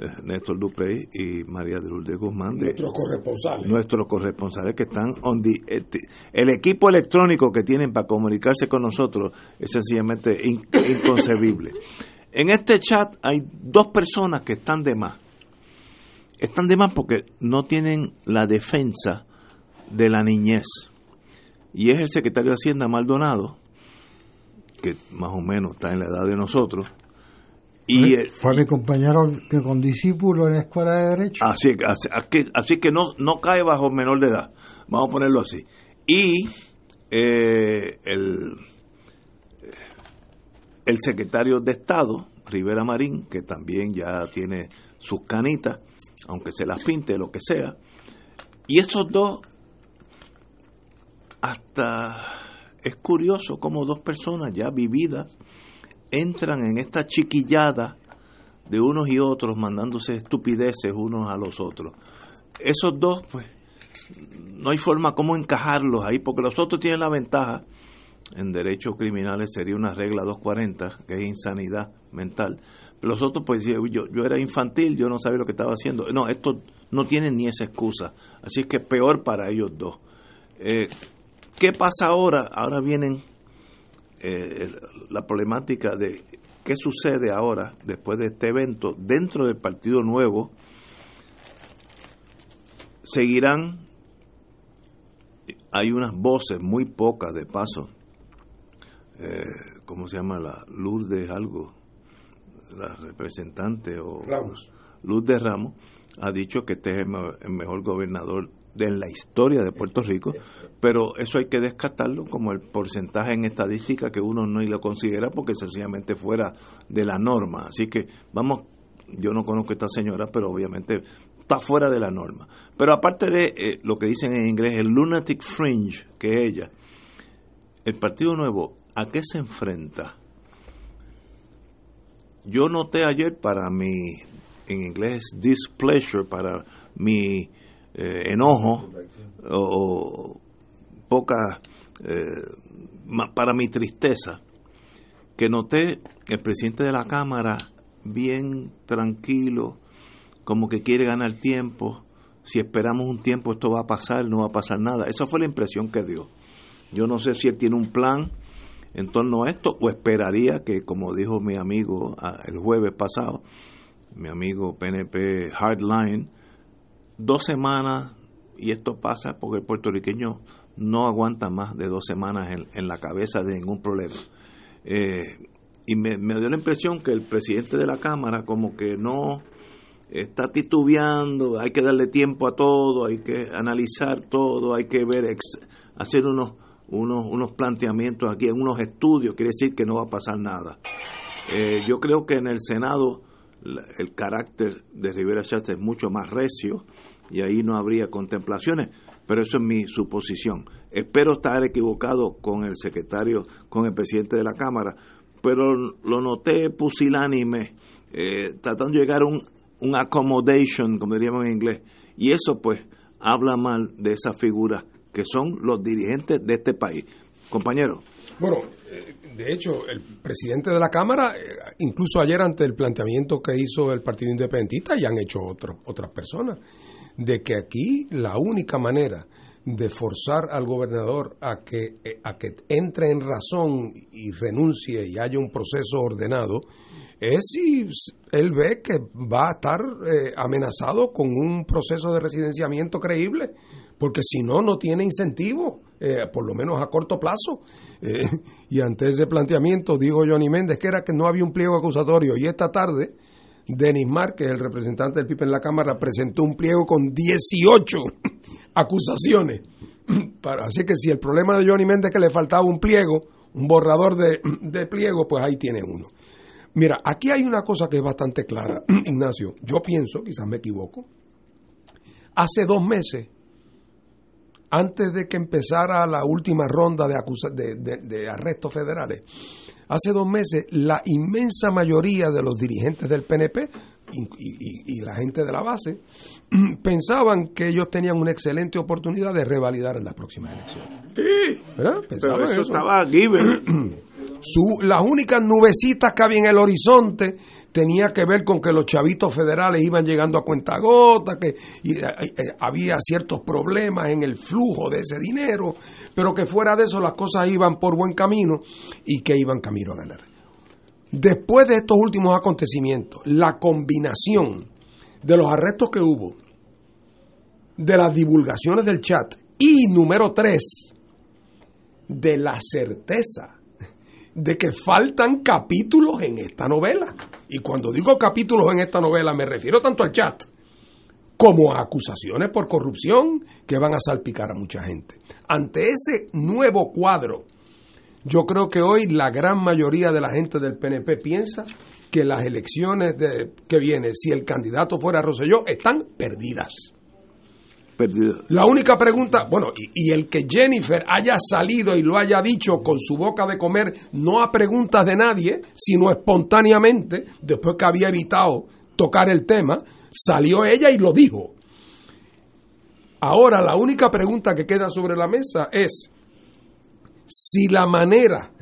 eh, Néstor Duprey y María de Lourdes Guzmán. Nuestros corresponsales. Nuestros corresponsales que están on este, el equipo electrónico que tienen para comunicarse con nosotros es sencillamente inconcebible. En este chat hay dos personas que están de más. Están de más porque no tienen la defensa de la niñez. Y es el secretario de Hacienda Maldonado, que más o menos está en la edad de nosotros. Y, fue mi compañero que con discípulo en la escuela de derecho. Así, así, así que no, no cae bajo menor de edad, vamos a ponerlo así. Y eh, el, el secretario de Estado, Rivera Marín, que también ya tiene sus canitas, aunque se las pinte, lo que sea. Y esos dos, hasta es curioso cómo dos personas ya vividas entran en esta chiquillada de unos y otros mandándose estupideces unos a los otros. Esos dos, pues, no hay forma como encajarlos ahí, porque los otros tienen la ventaja. En derechos criminales sería una regla 240, que es insanidad mental. Pero los otros, pues yo, yo era infantil, yo no sabía lo que estaba haciendo. No, esto no tienen ni esa excusa. Así es que peor para ellos dos. Eh, ¿Qué pasa ahora? Ahora vienen eh, la problemática de qué sucede ahora, después de este evento, dentro del Partido Nuevo. Seguirán, hay unas voces muy pocas de paso, eh, ¿cómo se llama? La Luz de algo, la representante o Ramos. Luz de Ramos, ha dicho que este es el mejor gobernador de la historia de Puerto Rico, pero eso hay que descartarlo como el porcentaje en estadística que uno no lo considera porque sencillamente fuera de la norma. Así que vamos, yo no conozco a esta señora, pero obviamente está fuera de la norma. Pero aparte de eh, lo que dicen en inglés, el lunatic fringe, que es ella, el Partido Nuevo, ¿a qué se enfrenta? Yo noté ayer para mi, en inglés, displeasure, para mi eh, enojo o, poca, eh, para mi tristeza, que noté el presidente de la Cámara bien tranquilo, como que quiere ganar tiempo, si esperamos un tiempo esto va a pasar, no va a pasar nada. Esa fue la impresión que dio. Yo no sé si él tiene un plan en torno a esto o esperaría que, como dijo mi amigo ah, el jueves pasado, mi amigo PNP Hardline, dos semanas, y esto pasa porque el puertorriqueño no aguanta más de dos semanas en, la cabeza de ningún problema. Eh, y me, dio la impresión que el presidente de la Cámara como que no está titubeando, hay que darle tiempo a todo, hay que analizar todo, hay que ver, hacer unos, unos, unos planteamientos aquí, unos estudios, quiere decir que no va a pasar nada. Eh, yo creo que en el Senado el carácter de Rivera Chávez es mucho más recio y ahí no habría contemplaciones, pero eso es mi suposición. Espero estar equivocado con el secretario, con el presidente de la Cámara, pero lo noté pusilánime, eh, tratando de llegar a un, un accommodation, como diríamos en inglés, y eso pues habla mal de esa figura que son los dirigentes de este país. Compañero. Bueno, eh, de hecho, el presidente de la Cámara, eh, incluso ayer ante el planteamiento que hizo el Partido Independentista, ya han hecho otras personas de que aquí la única manera de forzar al gobernador a que, eh, a que entre en razón y renuncie y haya un proceso ordenado es si él ve que va a estar eh, amenazado con un proceso de residenciamiento creíble, porque si no, no tiene incentivo, eh, por lo menos a corto plazo. y ante ese planteamiento, dijo Johnny Méndez, que era que no había un pliego acusatorio, y esta tarde Denis Márquez, el representante del PIB en la Cámara, presentó un pliego con 18 acusaciones. Así que si el problema de Johnny Méndez es que le faltaba un pliego, un borrador de, de pliego, pues ahí tiene uno. Mira, aquí hay una cosa que es bastante clara, Ignacio. Yo pienso, quizás me equivoco, hace dos meses, antes de que empezara la última ronda de, de, de arrestos federales, Hace dos meses, la inmensa mayoría de los dirigentes del PNP y, la gente de la base pensaban que ellos tenían una excelente oportunidad de revalidar en las próximas elecciones. Sí, pero eso, estaba given. Su, las únicas nubecitas que había en el horizonte tenía que ver con que los chavitos federales iban llegando a cuentagota, que eh, eh, había ciertos problemas en el flujo de ese dinero, pero que fuera de eso las cosas iban por buen camino y que iban camino a ganar. Después de estos últimos acontecimientos, la combinación de los arrestos que hubo, de las divulgaciones del chat y número tres, de la certeza de que faltan capítulos en esta novela. Y cuando digo capítulos en esta novela me refiero tanto al chat como a acusaciones por corrupción que van a salpicar a mucha gente. Ante ese nuevo cuadro, yo creo que hoy la gran mayoría de la gente del PNP piensa que las elecciones de, que vienen, si el candidato fuera Roselló, están perdidas. La única pregunta, bueno, y, el que Jennifer haya salido y lo haya dicho con su boca de comer, no a preguntas de nadie, sino espontáneamente, después que había evitado tocar el tema, salió ella y lo dijo. Ahora, la única pregunta que queda sobre la mesa es si la manera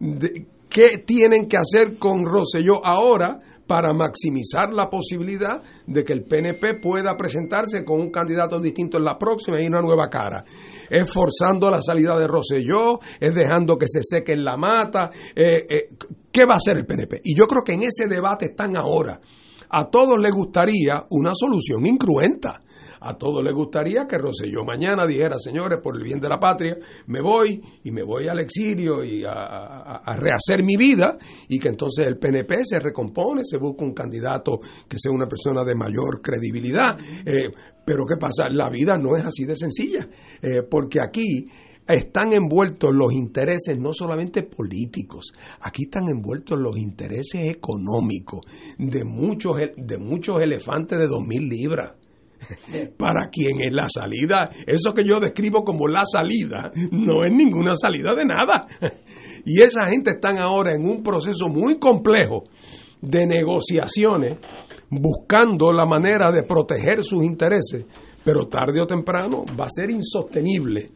de, que tienen que hacer con Rosselló ahora para maximizar la posibilidad de que el PNP pueda presentarse con un candidato distinto en la próxima y una nueva cara. Es forzando la salida de Rosselló, es dejando que se seque en la mata. Eh, eh, ¿Qué va a hacer el PNP? Y yo creo que en ese debate están ahora. A todos les gustaría una solución incruenta a todos les gustaría que Roselló mañana dijera, señores, por el bien de la patria, me voy y me voy al exilio y a, rehacer mi vida y que entonces el PNP se recompone, se busca un candidato que sea una persona de mayor credibilidad. Eh, pero ¿qué pasa? La vida no es así de sencilla, eh, porque aquí están envueltos los intereses no solamente políticos, aquí están envueltos los intereses económicos de muchos, de muchos elefantes de dos mil libras. para quien es la salida, eso que yo describo como la salida, no es ninguna salida de nada. Y esa gente están ahora en un proceso muy complejo de negociaciones, buscando la manera de proteger sus intereses, pero tarde o temprano va a ser insostenible.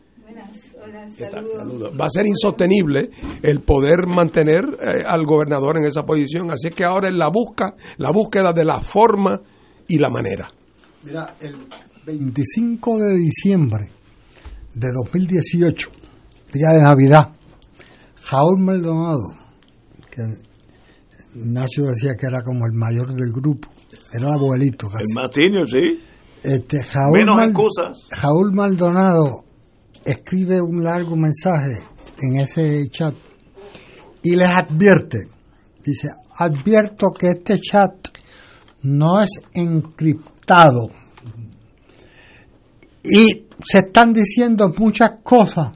Va a ser insostenible el poder mantener eh, al gobernador en esa posición. Así que ahora es la busca, la búsqueda de la forma y la manera. Mira, el 25 de diciembre de 2018, día de Navidad, Jaúl Maldonado, que Nacho decía que era como el mayor del grupo, era el abuelito. El más sí. Este, Jaúl Menos excusas. Jaúl Maldonado escribe un largo mensaje en ese chat y les advierte, dice, advierto que este chat no es encriptado y se están diciendo muchas cosas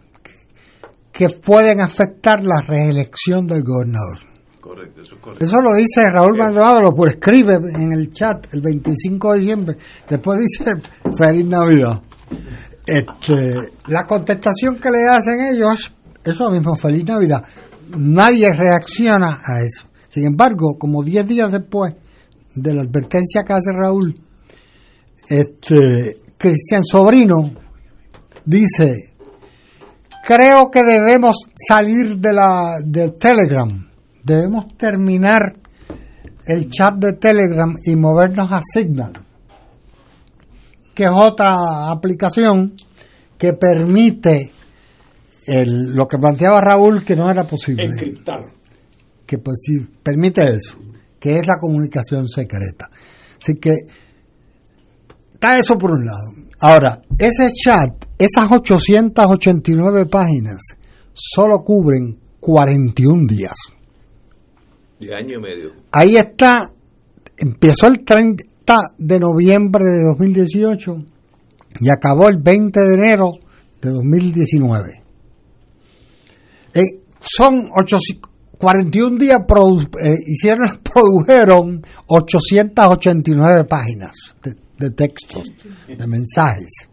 que pueden afectar la reelección del gobernador. Correcto, eso, eso lo dice Raúl Maldonado, lo escribe en el chat el 25 de diciembre. Después dice Feliz Navidad. Este, la contestación que le hacen ellos, eso mismo, Feliz Navidad. Nadie reacciona a eso. Sin embargo, como 10 días después de la advertencia que hace Raúl, este, Cristian Sobrino dice, creo que debemos salir de la, del Telegram, debemos terminar el chat de Telegram y movernos a Signal, que es otra aplicación que permite el, lo que planteaba Raúl que no era posible. Encriptar. Que pues, sí, permite eso, que es la comunicación secreta. Así que Está eso por un lado. Ahora, ese chat, esas 889 páginas, solo cubren 41 días. De año y medio. Ahí está, empezó el 30 de noviembre de 2018 y acabó el 20 de enero de 2019. Eh, son 41 días, eh, hicieron, produjeron 889 páginas de textos, de mensajes.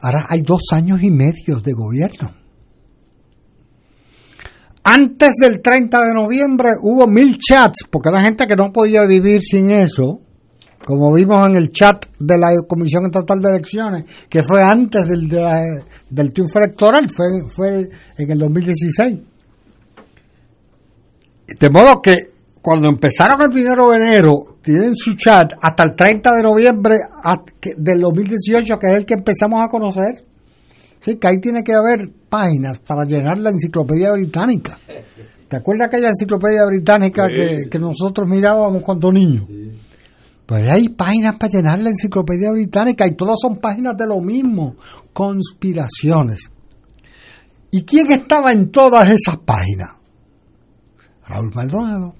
Ahora hay dos años y medio de gobierno. Antes del 30 de noviembre hubo mil chats, porque la gente que no podía vivir sin eso, como vimos en el chat de la Comisión Estatal de Elecciones, que fue antes del, del triunfo electoral, fue, fue en el 2016. De modo que cuando empezaron el primero de enero, tienen su chat hasta el 30 de noviembre del 2018, que es el que empezamos a conocer. Sí, que ahí tiene que haber páginas para llenar la enciclopedia británica. ¿Te acuerdas aquella enciclopedia británica que, nosotros mirábamos cuando niños? Pues hay páginas para llenar la enciclopedia británica y todas son páginas de lo mismo, conspiraciones. ¿Y quién estaba en todas esas páginas? Raúl Maldonado.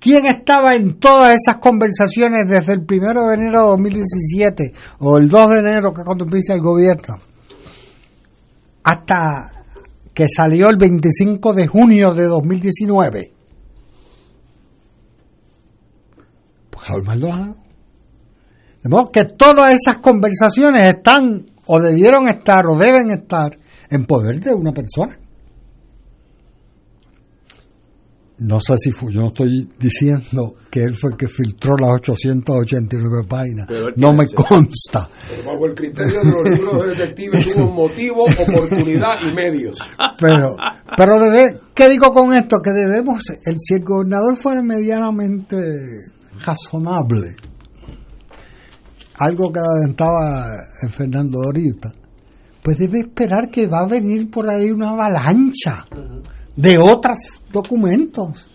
¿Quién estaba en todas esas conversaciones desde el 1 de enero de 2017 o el 2 de enero que cuando empieza el gobierno hasta que salió el 25 de junio de 2019? Pues Raúl Maldonado. De modo que todas esas conversaciones están o debieron estar o deben estar en poder de una persona. No sé si fue, yo no estoy diciendo que él fue el que filtró las 889 páginas, no me consta. Pero bajo el criterio de los libros de detectives tuvo motivo, oportunidad y medios. Pero, pero debe, ¿qué digo con esto? Que debemos, el, si el gobernador fuera medianamente razonable, algo que adelantaba el Fernando ahorita, pues debe esperar que va a venir por ahí una avalancha de otros documentos,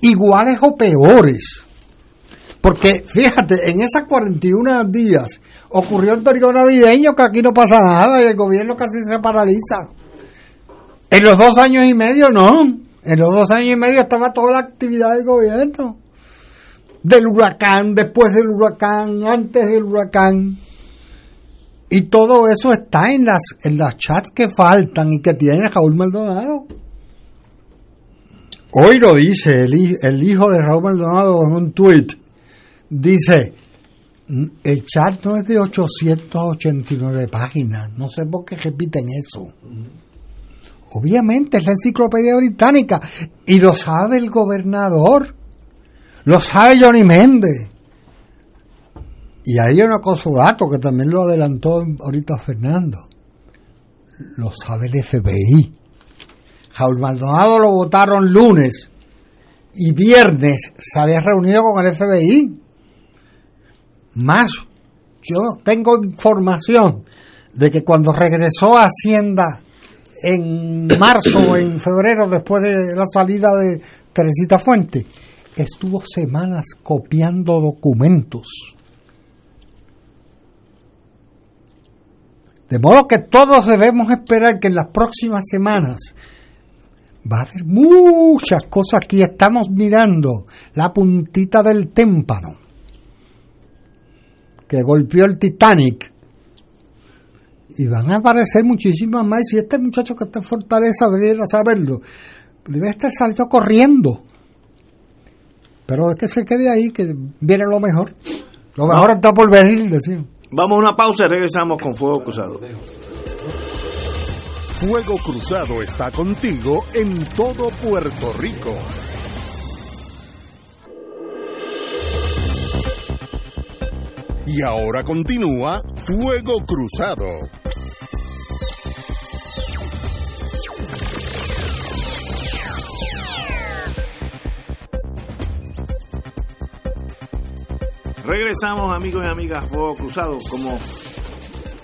iguales o peores. Porque fíjate, en esas 41 días ocurrió el periodo navideño que aquí no pasa nada y el gobierno casi se paraliza. En los dos años y medio no. En los dos años y medio estaba toda la actividad del gobierno. Del huracán, después del huracán, antes del huracán. Y todo eso está en las, en las chats que faltan y que tiene Raúl Maldonado. Hoy lo dice el, el hijo de Raúl Maldonado en un tweet. Dice, el chat no es de 889 páginas. No sé por qué repiten eso. Obviamente es la enciclopedia británica. Y lo sabe el gobernador. Lo sabe Johnny Méndez. Y hay una cosa dato que también lo adelantó ahorita Fernando. Lo sabe el FBI. Raúl Maldonado lo votaron lunes y viernes se había reunido con el FBI. Más, yo tengo información de que cuando regresó a Hacienda en marzo o en febrero, después de la salida de Teresita Fuente, estuvo semanas copiando documentos De modo que todos debemos esperar que en las próximas semanas va a haber muchas cosas. Que estamos mirando la puntita del témpano que golpeó el Titanic. Y van a aparecer muchísimas más. Y este muchacho que está en Fortaleza debería saberlo debe estar saliendo corriendo. Pero es que se quede ahí que viene lo mejor. Lo mejor está por venir decimos Vamos a una pausa y regresamos con Fuego Cruzado. Fuego Cruzado está contigo en todo Puerto Rico. Y ahora continúa Fuego Cruzado. Regresamos amigos y amigas Fuego Cruzado. Como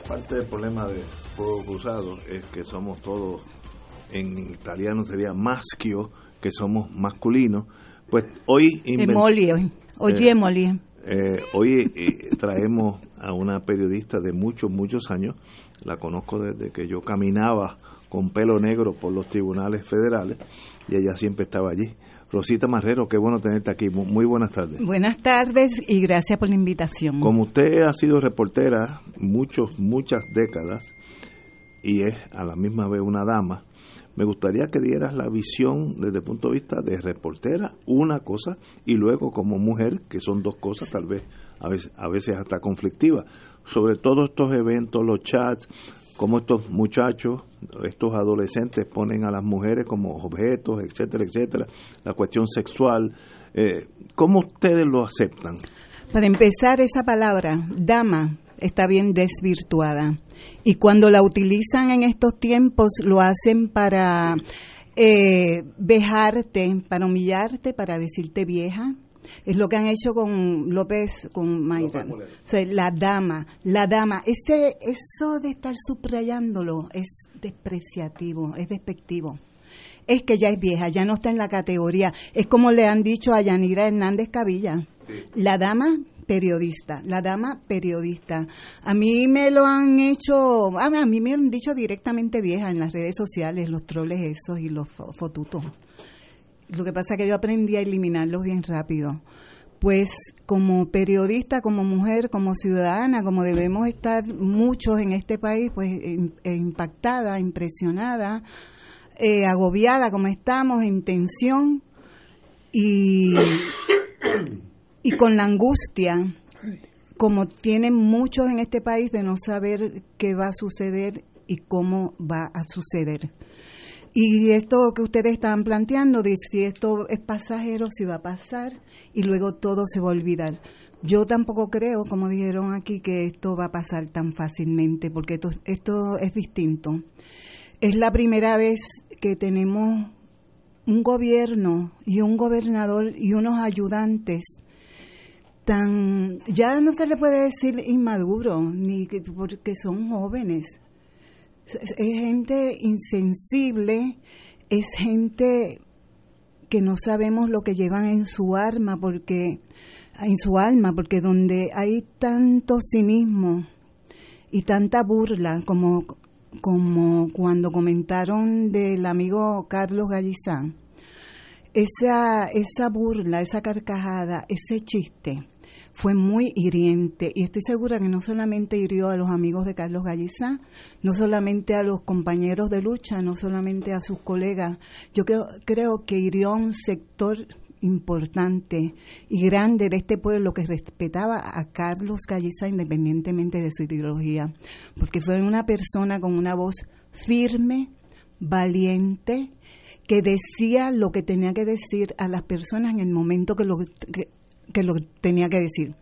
parte del problema de Fuego Cruzado es que somos todos, en italiano sería maschio, que somos masculinos. Pues hoy... Emoli, hoy. Oye, Emoli. Eh, hoy eh, traemos a una periodista de muchos, muchos años. La conozco desde que yo caminaba con pelo negro por los tribunales federales y ella siempre estaba allí. Rosita Marrero, qué bueno tenerte aquí. Muy buenas tardes. Buenas tardes y gracias por la invitación. Como usted ha sido reportera muchos, muchas décadas y es a la misma vez una dama, me gustaría que dieras la visión desde el punto de vista de reportera, una cosa, y luego como mujer, que son dos cosas tal vez a veces, a veces hasta conflictivas, sobre todos estos eventos, los chats, cómo estos muchachos, estos adolescentes ponen a las mujeres como objetos, etcétera, etcétera, la cuestión sexual. Eh, ¿Cómo ustedes lo aceptan? Para empezar, esa palabra, dama, está bien desvirtuada. Y cuando la utilizan en estos tiempos, lo hacen para eh, vejarte, para humillarte, para decirte vieja, es lo que han hecho con López, con Mayra. la dama, la dama. Ese, eso de estar subrayándolo es despreciativo, es despectivo. Es que ya es vieja, ya no está en la categoría. Es como le han dicho a Yanira Hernández Cabilla. La dama periodista, la dama periodista. A mí me lo han hecho, a mí me han dicho directamente vieja en las redes sociales, los troles esos y los fotutos. Lo que pasa es que yo aprendí a eliminarlos bien rápido. Pues como periodista, como mujer, como ciudadana, como debemos estar muchos en este país, pues e impactada, impresionada, eh, agobiada como estamos, en tensión y, y con la angustia, como tienen muchos en este país de no saber qué va a suceder y cómo va a suceder Y esto que ustedes estaban planteando, de si esto es pasajero, si va a pasar, y luego todo se va a olvidar. Yo tampoco creo, como dijeron aquí, que esto va a pasar tan fácilmente, porque esto, esto es distinto. Es la primera vez que tenemos un gobierno y un gobernador y unos ayudantes tan ya no se le puede decir inmaduro ni que, porque son jóvenes es gente insensible es gente que no sabemos lo que llevan en su arma porque en su alma porque donde hay tanto cinismo y tanta burla como como cuando comentaron del amigo Carlos Gallizán esa esa burla esa carcajada ese chiste fue muy hiriente. Y estoy segura que no solamente hirió a los amigos de Carlos Gallizá, no solamente a los compañeros de lucha, no solamente a sus colegas, yo creo, que hirió a un sector importante y grande de este pueblo que respetaba a Carlos Gallizá independientemente de su ideología, porque fue una persona con una voz firme, valiente, que decía lo que tenía que decir a las personas en el momento que lo, que, que lo tenía que decir.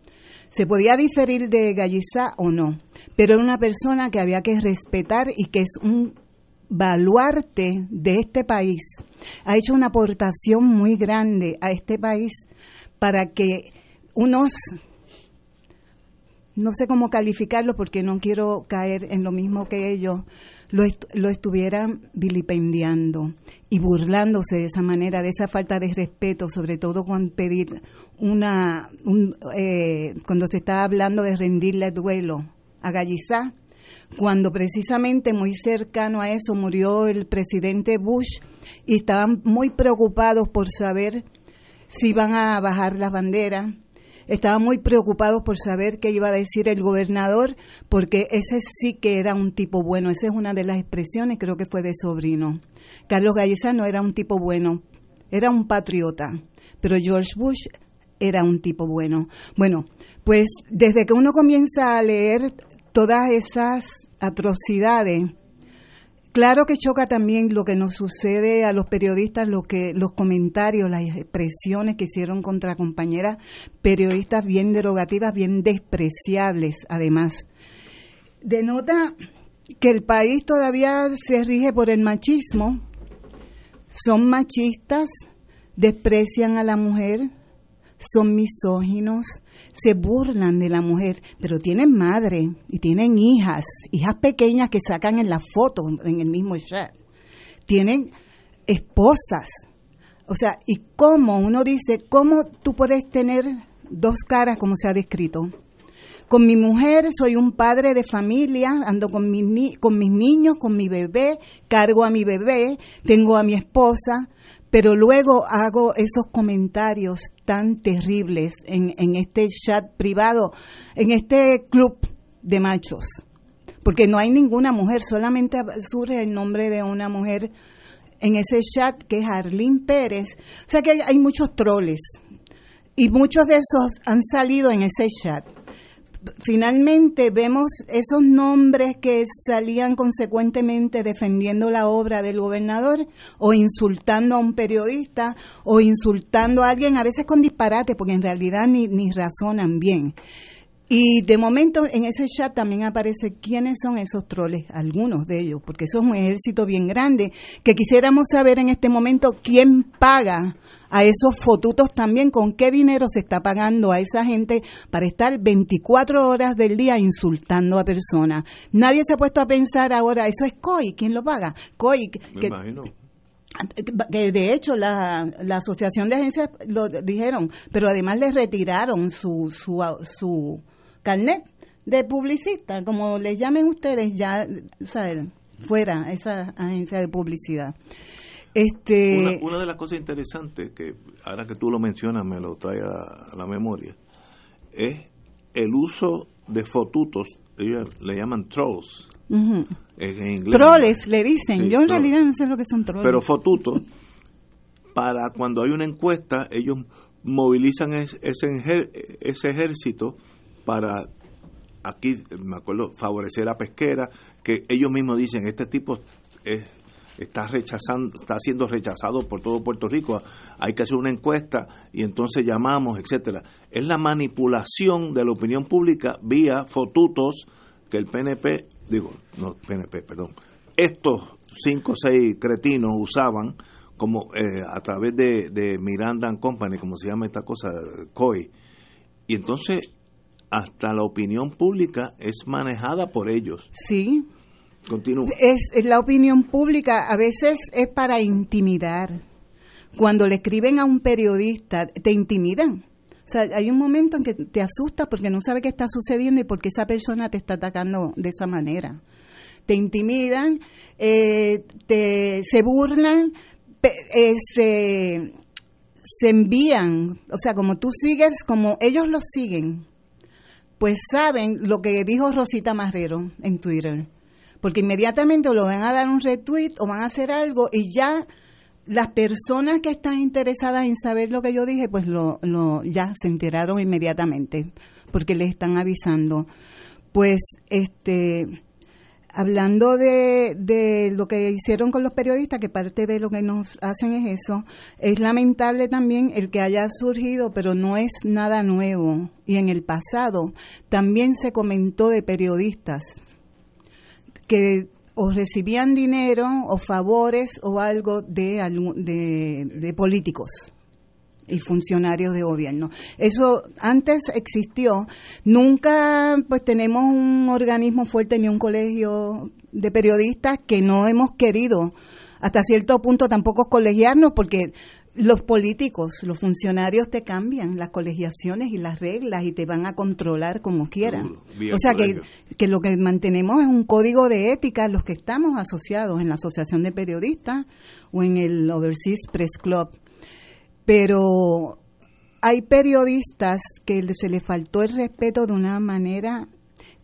Se podía diferir de Gallizá o no, pero era una persona que había que respetar y que es un baluarte de este país. Ha hecho una aportación muy grande a este país para que unos, no sé cómo calificarlo porque no quiero caer en lo mismo que ellos, lo, lo estuvieran vilipendiando y burlándose de esa manera, de esa falta de respeto, sobre todo cuando pedir una, eh, cuando se estaba hablando de rendirle el duelo a Gallizá, cuando precisamente muy cercano a eso murió el presidente Bush y estaban muy preocupados por saber si iban a bajar las banderas, estaban muy preocupados por saber qué iba a decir el gobernador, porque ese sí que era un tipo bueno, esa es una de las expresiones, creo que fue de sobrino. Carlos Galleza no era un tipo bueno, era un patriota, pero George Bush era un tipo bueno. Bueno, pues desde que uno comienza a leer todas esas atrocidades, claro que choca también lo que nos sucede a los periodistas, lo que los comentarios, las expresiones que hicieron contra compañeras periodistas bien derogativas, bien despreciables, además. Denota que el país todavía se rige por el machismo, son machistas, desprecian a la mujer, son misóginos, se burlan de la mujer, pero tienen madre y tienen hijas, hijas pequeñas que sacan en la foto en el mismo chat. Tienen esposas. O sea, ¿y cómo uno dice, cómo tú puedes tener dos caras como se ha descrito? Con mi mujer soy un padre de familia, ando con, con mis niños, con mi bebé, cargo a mi bebé, tengo a mi esposa, pero luego hago esos comentarios tan terribles en, en este chat privado, en este club de machos, porque no hay ninguna mujer, solamente surge el nombre de una mujer en ese chat que es Arlene Pérez. O sea que hay, hay muchos troles y muchos de esos han salido en ese chat finalmente vemos esos nombres que salían consecuentemente defendiendo la obra del gobernador o insultando a un periodista o insultando a alguien, a veces con disparate, porque en realidad ni, ni razonan bien. Y de momento en ese chat también aparece quiénes son esos troles, algunos de ellos, porque eso es un ejército bien grande, que quisiéramos saber en este momento quién paga a esos fotutos también, con qué dinero se está pagando a esa gente para estar 24 horas del día insultando a personas. Nadie se ha puesto a pensar ahora, eso es COI, ¿quién lo paga? COI, que, que de hecho la, la asociación de agencias lo dijeron, pero además le retiraron su, su, su carnet de publicista, como le llamen ustedes, ya, ¿saben? fuera esa agencia de publicidad. Este... Una, de las cosas interesantes que ahora que tú lo mencionas me lo trae a, la memoria es el uso de fotutos, ellos le llaman trolls. en inglés, Troles le dicen, yo en realidad no sé lo que son trolls. Pero fotutos, para cuando hay una encuesta, ellos movilizan ese, ese ejército para aquí, me acuerdo, favorecer a pesquera, que ellos mismos dicen, este tipo es está rechazando, está siendo rechazado por todo Puerto Rico, hay que hacer una encuesta y entonces llamamos, etcétera. Es la manipulación de la opinión pública vía fotutos que el PNP, digo, no PNP, perdón, estos cinco o seis cretinos usaban como eh, a través de, Miranda and Company, como se llama esta cosa, COI. Y entonces hasta la opinión pública es manejada por ellos. Sí. Continúa. Es, la opinión pública, a veces es para intimidar. Cuando le escriben a un periodista, te intimidan. O sea, hay un momento en que te asusta porque no sabe qué está sucediendo y porque esa persona te está atacando de esa manera. Te intimidan, eh, te, se burlan, eh, se, se envían. O sea, como tú sigues, como ellos lo siguen pues saben lo que dijo Rosita Marrero en Twitter. Porque inmediatamente lo van a dar un retweet o van a hacer algo y ya las personas que están interesadas en saber lo que yo dije, pues lo, lo ya se enteraron inmediatamente porque les están avisando. Pues este hablando de, de, lo que hicieron con los periodistas, que parte de lo que nos hacen es eso, es lamentable también el que haya surgido, pero no es nada nuevo. Y en el pasado también se comentó de periodistas que o recibían dinero o favores o algo de, de, de políticos y funcionarios de gobierno. Eso antes existió. Nunca pues tenemos un organismo fuerte ni un colegio de periodistas que no hemos querido hasta cierto punto tampoco colegiarnos porque los políticos, los funcionarios te cambian las colegiaciones y las reglas y te van a controlar como quieran. O sea que, que, lo que mantenemos es un código de ética los que estamos asociados en la Asociación de Periodistas o en el Overseas Press Club pero hay periodistas que se les faltó el respeto de una manera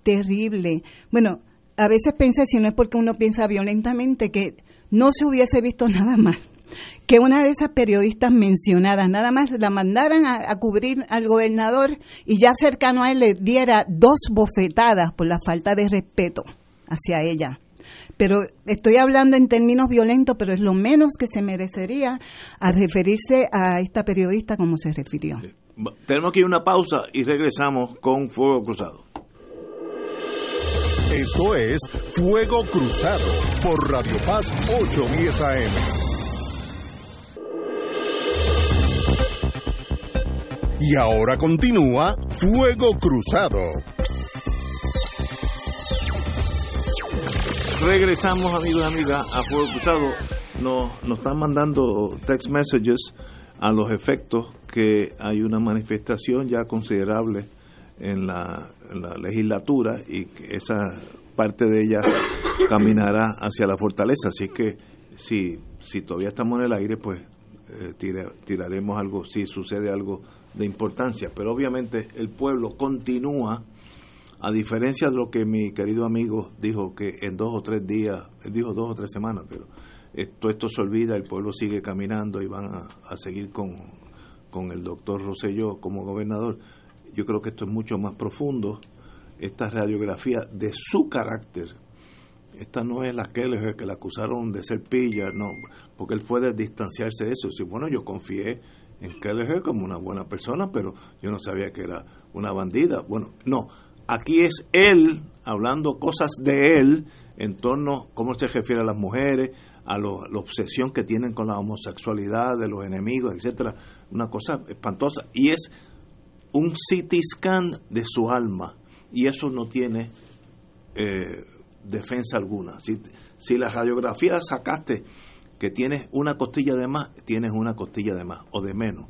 terrible. Bueno, a veces pensé, si no es porque uno piensa violentamente, que no se hubiese visto nada más que una de esas periodistas mencionadas nada más la mandaran a, a, cubrir al gobernador y ya cercano a él le diera dos bofetadas por la falta de respeto hacia ella pero estoy hablando en términos violentos, pero es lo menos que se merecería a referirse a esta periodista como se refirió. Tenemos que ir a una pausa y regresamos con Fuego Cruzado. Esto es Fuego Cruzado por Radio Paz 810 AM. Y ahora continúa Fuego Cruzado. Regresamos, amigos y amigas, a Fuego Cruzado. Nos, nos están mandando text messages a los efectos que hay una manifestación ya considerable en la, legislatura y que esa parte de ella caminará hacia la fortaleza. Así que si, si todavía estamos en el aire, pues eh, tiraremos algo, si sucede algo de importancia. Pero obviamente el pueblo continúa a diferencia de lo que mi querido amigo dijo, que en dos o tres días, él dijo dos o tres semanas, pero esto, esto se olvida, el pueblo sigue caminando y van a, seguir con, con el doctor Rosselló como gobernador. Yo creo que esto es mucho más profundo, esta radiografía de su carácter. Esta no es la que que la acusaron de ser pilla, no, porque él puede distanciarse de eso. Si, bueno, yo confié en Kelleher como una buena persona, pero yo no sabía que era una bandida. Bueno, no, Aquí es él hablando cosas de él en torno a cómo se refiere a las mujeres, a la obsesión que tienen con la homosexualidad de los enemigos, etcétera, una cosa espantosa y es un CT scan de su alma y eso no tiene eh, defensa alguna. Si, si la radiografía sacaste que tienes una costilla de más, tienes una costilla de más o de menos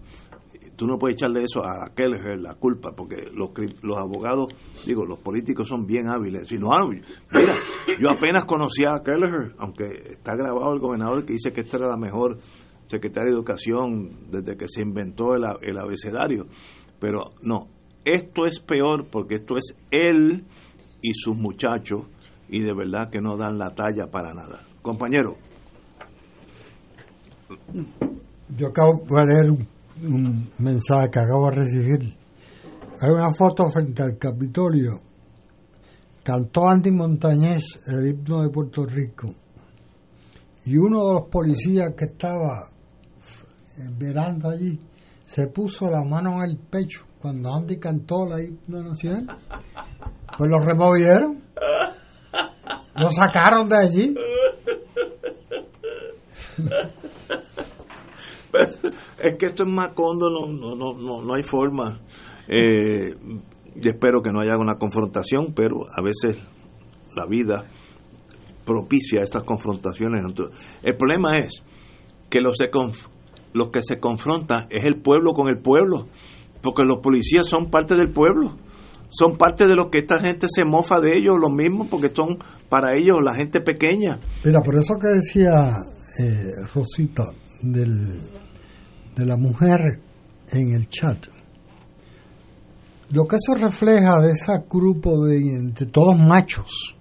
tú no puedes echarle eso a Kelleher la culpa, porque los, los abogados, digo, los políticos son bien hábiles. Si no, ah, mira, yo apenas conocía a Kelleher, aunque está grabado el gobernador que dice que esta era la mejor secretaria de Educación desde que se inventó el, el abecedario. Pero no, esto es peor porque esto es él y sus muchachos y de verdad que no dan la talla para nada. Compañero. Yo acabo de leer un mensaje que acabo de recibir. Hay una foto frente al Capitolio. Cantó Andy Montañez el himno de Puerto Rico. y uno de los policías que estaba verando allí se puso la mano en el pecho cuando Andy cantó la himno nacional. Pues lo removieron. Lo sacaron de allí. es que esto es Macondo, no, no, no, no, hay forma. Eh, espero que no haya una confrontación, pero a veces la vida propicia estas confrontaciones. El problema es que los, los que se confrontan es el pueblo con el pueblo, porque los policías son parte del pueblo, son parte de lo que esta gente se mofa de ellos, lo mismo, porque son para ellos la gente pequeña. Mira, por eso que decía eh, Rosita del, de la mujer en el chat, lo que eso refleja de ese grupo de, de todos machos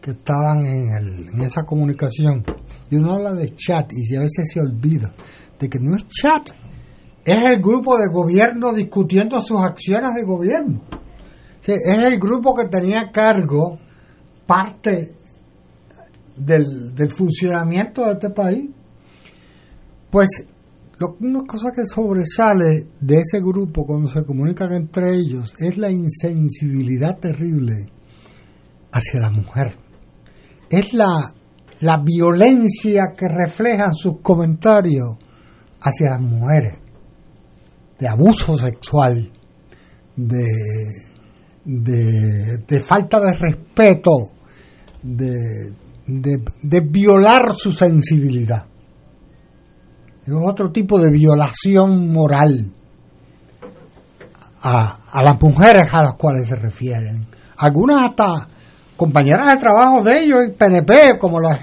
que estaban en, el, en esa comunicación, y uno habla de chat y a veces se olvida de que no es chat, es el grupo de gobierno discutiendo sus acciones de gobierno. es el grupo que tenía cargo parte del, del funcionamiento de este país. Pues una cosa que sobresale de ese grupo cuando se comunican entre ellos es la insensibilidad terrible hacia la mujer. Es la, la violencia que reflejan sus comentarios hacia las mujeres, de abuso sexual, de, de, falta de respeto, de, de violar su sensibilidad es otro tipo de violación moral a, a, las mujeres a las cuales se refieren. Algunas hasta compañeras de trabajo de ellos, y PNP, como la,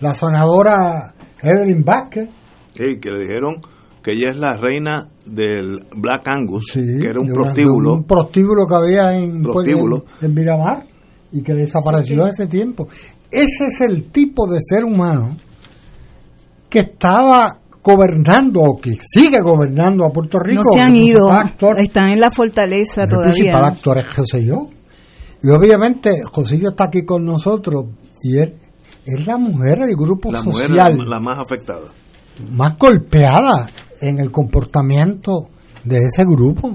la senadora Evelyn Vázquez. Sí, que le dijeron que ella es la reina del Black Angus, que era un prostíbulo. un prostíbulo que había en, prostíbulo. en, Miramar y que desapareció hace tiempo. Ese es el tipo de ser humano que estaba gobernando o que sigue gobernando a Puerto Rico. No se han ido, están en la fortaleza todavía. El principal actor es José yo. Y obviamente Josillo está aquí con nosotros y él es la mujer del grupo la social. Mujer la más afectada. Más golpeada en el comportamiento de ese grupo.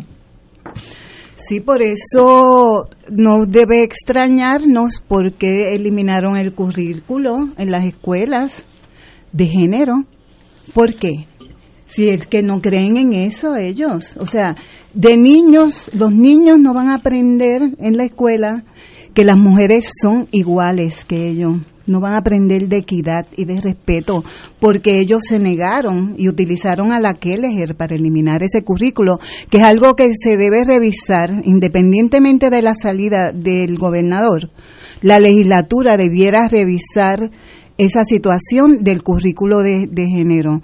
Sí, por eso no debe extrañarnos porque eliminaron el currículo en las escuelas de género ¿Por qué? Si es que no creen en eso ellos. O sea, de niños, los niños no van a aprender en la escuela que las mujeres son iguales que ellos. No van a aprender de equidad y de respeto porque ellos se negaron y utilizaron a la Kelleher para eliminar ese currículo, que es algo que se debe revisar independientemente de la salida del gobernador. La legislatura debiera revisar esa situación del currículo de, de género.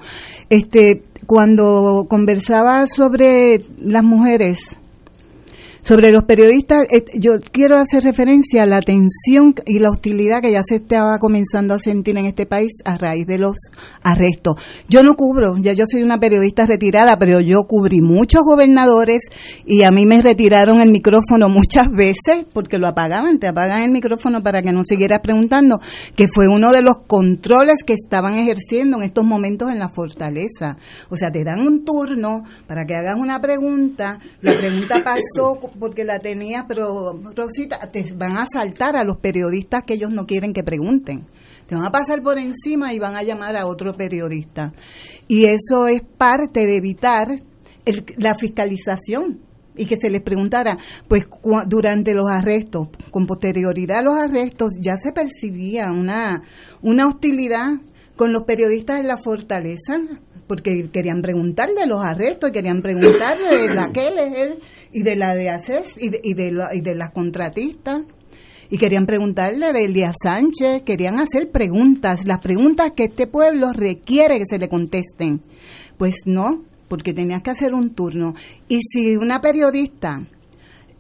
Este, cuando conversaba sobre las mujeres, sobre los periodistas, eh, yo quiero hacer referencia a la tensión y la hostilidad que ya se estaba comenzando a sentir en este país a raíz de los arrestos. Yo no cubro, ya yo soy una periodista retirada, pero yo cubrí muchos gobernadores y a mí me retiraron el micrófono muchas veces porque lo apagaban, te apagan el micrófono para que no siguieras preguntando, que fue uno de los controles que estaban ejerciendo en estos momentos en la fortaleza. O sea, te dan un turno para que hagas una pregunta, la pregunta pasó porque la tenía, pero Rosita, te van a saltar a los periodistas que ellos no quieren que pregunten. Te van a pasar por encima y van a llamar a otro periodista. Y eso es parte de evitar la fiscalización y que se les preguntara, pues durante los arrestos, con posterioridad a los arrestos, ya se percibía una, una hostilidad con los periodistas en la fortaleza, porque querían preguntarle los arrestos, querían preguntarle de la Keller y de la de ACES y de, y de, y de las contratistas. Y querían preguntarle de Elia Sánchez, querían hacer preguntas, las preguntas que este pueblo requiere que se le contesten. Pues no, porque tenías que hacer un turno. Y si una periodista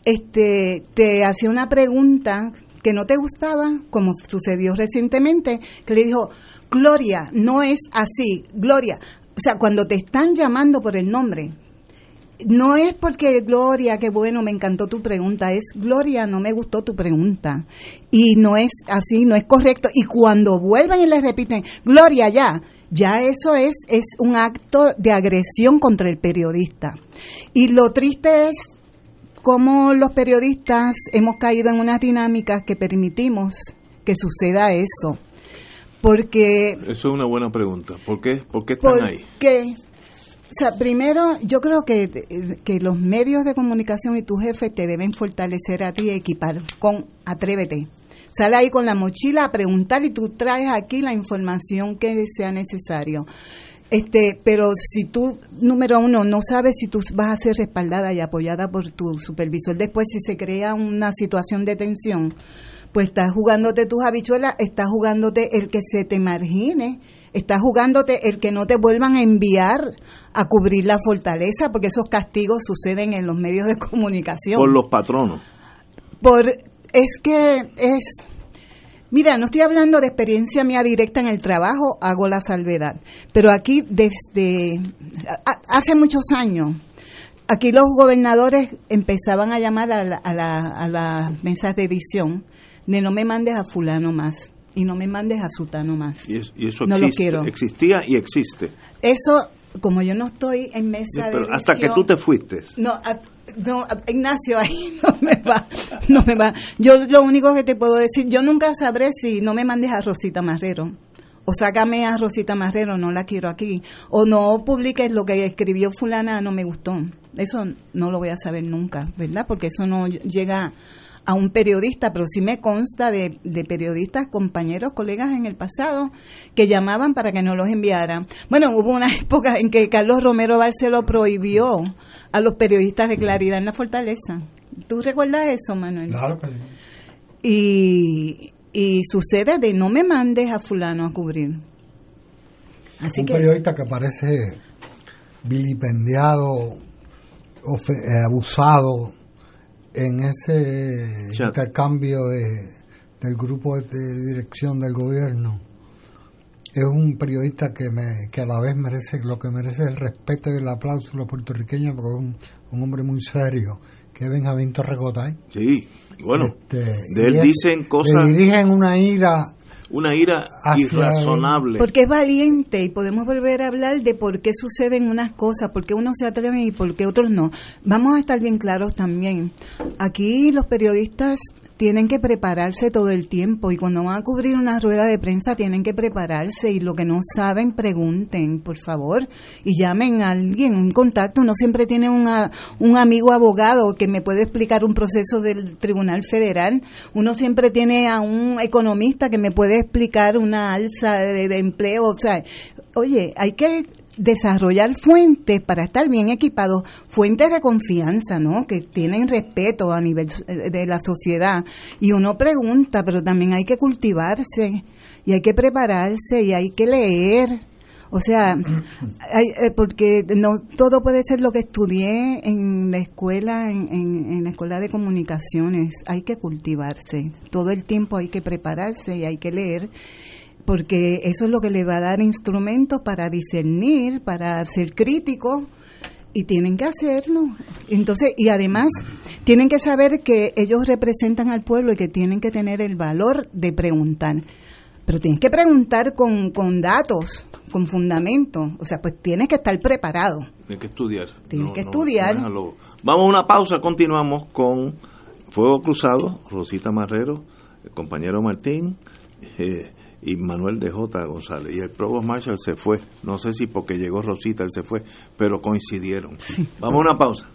este, te hacía una pregunta que no te gustaba, como sucedió recientemente, que le dijo, Gloria, no es así, Gloria. O sea, cuando te están llamando por el nombre, no es porque Gloria, qué bueno, me encantó tu pregunta, es Gloria, no me gustó tu pregunta. Y no es así, no es correcto. Y cuando vuelven y les repiten, Gloria, ya, ya eso es, es un acto de agresión contra el periodista. Y lo triste es cómo los periodistas hemos caído en unas dinámicas que permitimos que suceda eso. Porque... Eso es una buena pregunta. ¿Por qué, ¿Por qué están ahí? O sea, primero, yo creo que, que los medios de comunicación y tu jefe te deben fortalecer a ti y equipar con Atrévete. Sale ahí con la mochila a preguntar y tú traes aquí la información que sea necesario. Este, pero si tú, número uno, no sabes si tú vas a ser respaldada y apoyada por tu supervisor, después si se crea una situación de tensión, pues estás jugándote tus habichuelas, estás jugándote el que se te margine Estás jugándote el que no te vuelvan a enviar a cubrir la fortaleza, porque esos castigos suceden en los medios de comunicación. Por los patronos. Por, es que es, mira, no estoy hablando de experiencia mía directa en el trabajo, hago la salvedad, pero aquí desde hace muchos años, aquí los gobernadores empezaban a llamar a, la, a las mesas de edición de no me mandes a fulano más y no me mandes a Sutano más. Y, eso no lo quiero. existía y existe. Eso, como yo no estoy en mesa de Hasta que tú te fuiste. No, no, Ignacio, ahí no me va, no me va. Yo lo único que te puedo decir, yo nunca sabré si no me mandes a Rosita Marrero. O sácame a Rosita Marrero, no la quiero aquí. O no publiques lo que escribió fulana, no me gustó. Eso no lo voy a saber nunca, ¿verdad? Porque eso no llega a un periodista, pero sí me consta de, periodistas, compañeros, colegas en el pasado que llamaban para que no los enviaran. Bueno, hubo una época en que Carlos Romero Barceló prohibió a los periodistas de Claridad en la Fortaleza. ¿Tú recuerdas eso, Manuel? Claro que Y, y sucede de no me mandes a fulano a cubrir. Así un periodista que parece vilipendiado, eh, abusado, en ese intercambio de, del grupo de dirección del gobierno es un periodista que, me, que a la vez merece lo que merece el respeto y el aplauso de los puertorriqueños porque es un, un hombre muy serio que es Benjamín Torrecotay. Sí, bueno, este, de él dicen cosas... Le dirigen una ira una ira irrazonable. Porque es valiente y podemos volver a hablar de por qué suceden unas cosas, por qué unos se atreven y por qué otros no. Vamos a estar bien claros también. Aquí los periodistas tienen que prepararse todo el tiempo y cuando van a cubrir una rueda de prensa tienen que prepararse y lo que no saben pregunten, por favor, y llamen a alguien, un contacto. Uno siempre tiene una, un amigo abogado que me puede explicar un proceso del Tribunal Federal. Uno siempre tiene a un economista que me puede explicar una alza de, empleo. O sea, oye, hay que desarrollar fuentes para estar bien equipados, fuentes de confianza, ¿no? Que tienen respeto a nivel de la sociedad. Y uno pregunta, pero también hay que cultivarse y hay que prepararse y hay que leer. O sea, eh, porque no todo puede ser lo que estudié en la escuela, en, en, la escuela de comunicaciones. Hay que cultivarse. Todo el tiempo hay que prepararse y hay que leer porque eso es lo que le va a dar instrumentos para discernir, para ser críticos y tienen que hacerlo. Entonces, y además tienen que saber que ellos representan al pueblo y que tienen que tener el valor de preguntar. Pero tienes que preguntar con, con datos, con fundamento. O sea, pues tienes que estar preparado. Tienes que estudiar. Tienes que estudiar. Vamos a una pausa, continuamos con Fuego Cruzado, Rosita Marrero, el compañero Martín. Eh, y Manuel de J. González. Y el Provost Marshall se fue. No sé si porque llegó Rosita él se fue, pero coincidieron. Vamos a una pausa.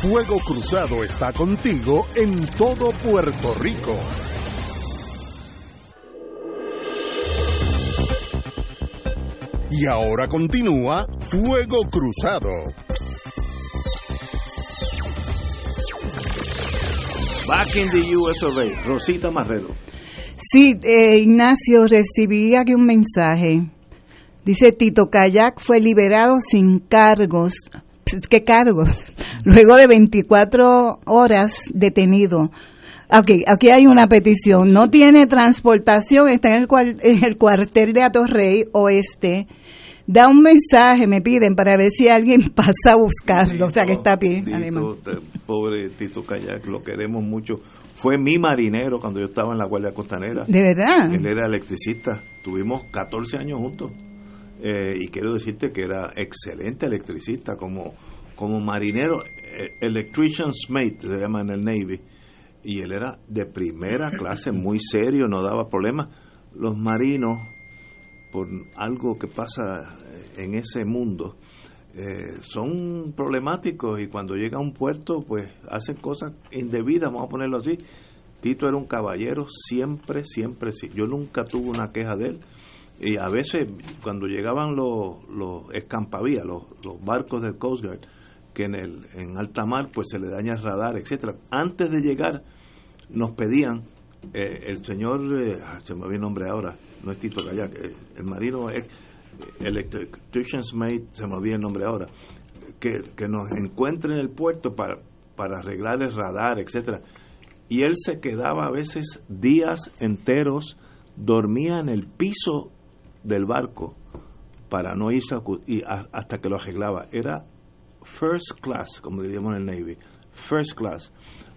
Fuego Cruzado está contigo en todo Puerto Rico. Y ahora continúa Fuego Cruzado. Back in the US Rosita Marrero. Sí, eh, Ignacio, recibí aquí un mensaje. Dice, Tito Kayak fue liberado sin cargos. ¿Qué cargos? Luego de 24 horas detenido. Okay, aquí hay una petición. No tiene transportación, está en el, en el cuartel de Atorrey Oeste. da un mensaje, me piden, para ver si alguien pasa a buscarlo, o sea que está bien, Tito, Pobre Tito Kayak, lo queremos mucho. Fue mi marinero cuando yo estaba en la Guardia Costanera. ¿De verdad? Él era electricista. Tuvimos 14 años juntos. Eh, y quiero decirte que era excelente electricista como, como marinero, eh, electrician's mate se llama en el Navy, y él era de primera clase, muy serio, no daba problemas. Los marinos, por algo que pasa en ese mundo, eh, son problemáticos y cuando llega a un puerto, pues hacen cosas indebidas, vamos a ponerlo así. Tito era un caballero, siempre, siempre, sí. Yo nunca tuve una queja de él y a veces cuando llegaban los, los escampavías, los, los barcos del Coast Guard, que en, el, en alta mar pues se le daña el radar, etcétera. Antes de llegar nos pedían eh, el señor, eh, ah, se me olvidó el nombre ahora, no es Tito Kayak, eh, el marino es Electrician's Mate, se me olvidó el nombre ahora, que, que nos encuentre en el puerto para, para arreglar el radar, etcétera. Y él se quedaba a veces días enteros, dormía en el piso del barco para no irse y hasta que lo arreglaba. Era first class, como diríamos en el Navy, first class.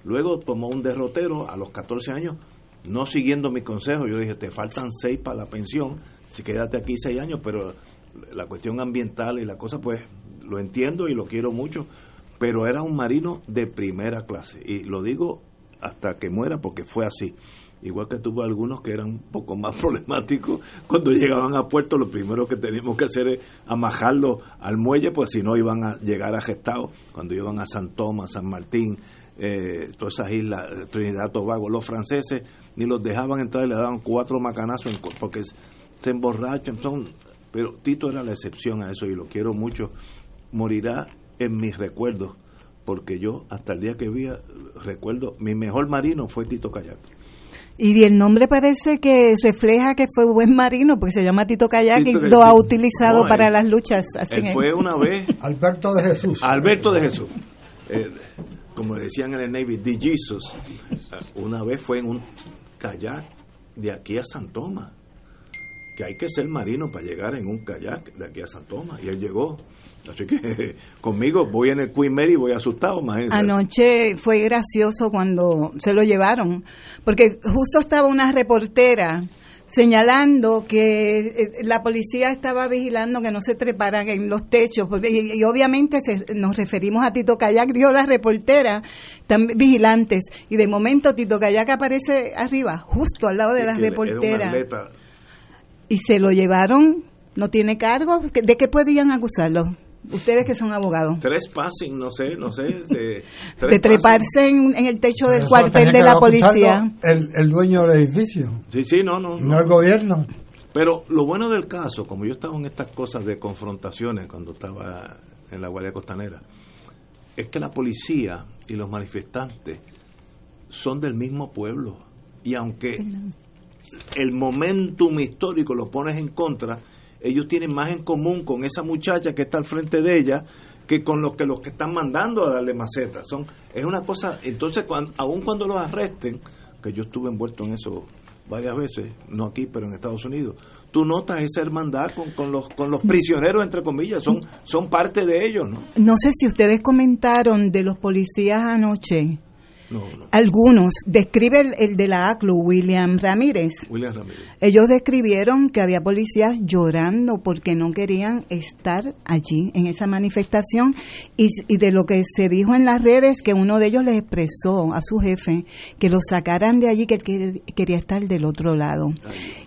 Luego tomó un derrotero a los 14 años, no siguiendo mi consejo. Yo dije, te faltan 6 para la pensión, si quédate aquí 6 años, pero la cuestión ambiental y la cosa, pues lo entiendo y lo quiero mucho, pero era un marino de primera clase. Y lo digo hasta que muera porque fue así igual que tuvo algunos que eran un poco más problemáticos, cuando llegaban a puerto lo primero que teníamos que hacer es amajarlo al muelle, pues si no iban a llegar a Gestado, cuando iban a San Tomás, San Martín, eh, todas esas islas, Trinidad, Tobago, los franceses ni los dejaban entrar y le daban cuatro macanazos porque se emborrachan, son, pero Tito era la excepción a eso y lo quiero mucho, morirá en mis recuerdos, porque yo hasta el día que vi, recuerdo, mi mejor marino fue Tito Kayak. Y el nombre parece que refleja que fue buen marino, porque se llama Tito Kayak y lo ha utilizado para las luchas. Así él fue una vez. Alberto de Jesús. Alberto de Jesús. Eh, como decían en el Navy, de Jesus. Eh, una vez fue en un kayak de aquí a San Tomás. Que hay que ser marino para llegar en un kayak de aquí a San Tomás. Y él llegó Así que conmigo voy en el Queen Mary voy asustado. Anoche fue gracioso cuando se lo llevaron, porque justo estaba una reportera señalando que eh, la policía estaba vigilando que no se treparan en los techos, porque, y, obviamente nos referimos a Tito Kayak, dio la reportera, están vigilantes, y de momento Tito Kayak aparece arriba, justo al lado de la reportera. Y se lo llevaron, no tiene cargo, ¿de qué podían acusarlo? Ustedes que son abogados. Tres passing, no sé, no sé. De, treparse en, el techo del cuartel de la policía. El, el, dueño del edificio. Sí, sí, no, no. No, el gobierno. Pero lo bueno del caso, como yo estaba en estas cosas de confrontaciones cuando estaba en la Guardia Costanera, es que la policía y los manifestantes son del mismo pueblo. Y aunque el momentum histórico lo pones en contra, ellos tienen más en común con esa muchacha que está al frente de ella que con los que los que están mandando a darle maceta. Son, es una cosa, entonces cuando, aun cuando los arresten, que yo estuve envuelto en eso varias veces, no aquí, pero en Estados Unidos, tú notas esa hermandad con, con, los, con los prisioneros, entre comillas, son, son parte de ellos, ¿no? No sé si ustedes comentaron de los policías anoche algunos. Describe el, de la ACLU, William Ramírez. Ellos describieron que había policías llorando porque no querían estar allí en esa manifestación y, de lo que se dijo en las redes que uno de ellos les expresó a su jefe que lo sacaran de allí, que él quería estar del otro lado.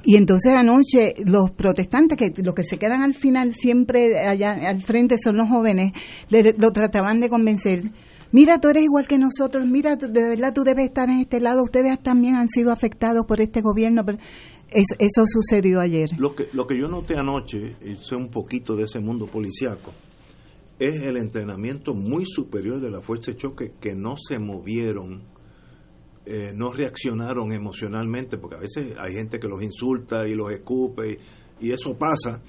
Y entonces anoche los protestantes, que los que se quedan al final siempre allá al frente son los jóvenes, lo trataban de convencer mira, tú eres igual que nosotros, mira, de verdad tú debes estar en este lado, ustedes también han sido afectados por este gobierno, pero eso sucedió ayer. Lo que, lo que yo noté anoche, y sé un poquito de ese mundo policiaco, es el entrenamiento muy superior de la fuerza de choque que no se movieron, eh, no reaccionaron emocionalmente, porque a veces hay gente que los insulta y los escupe y eso pasa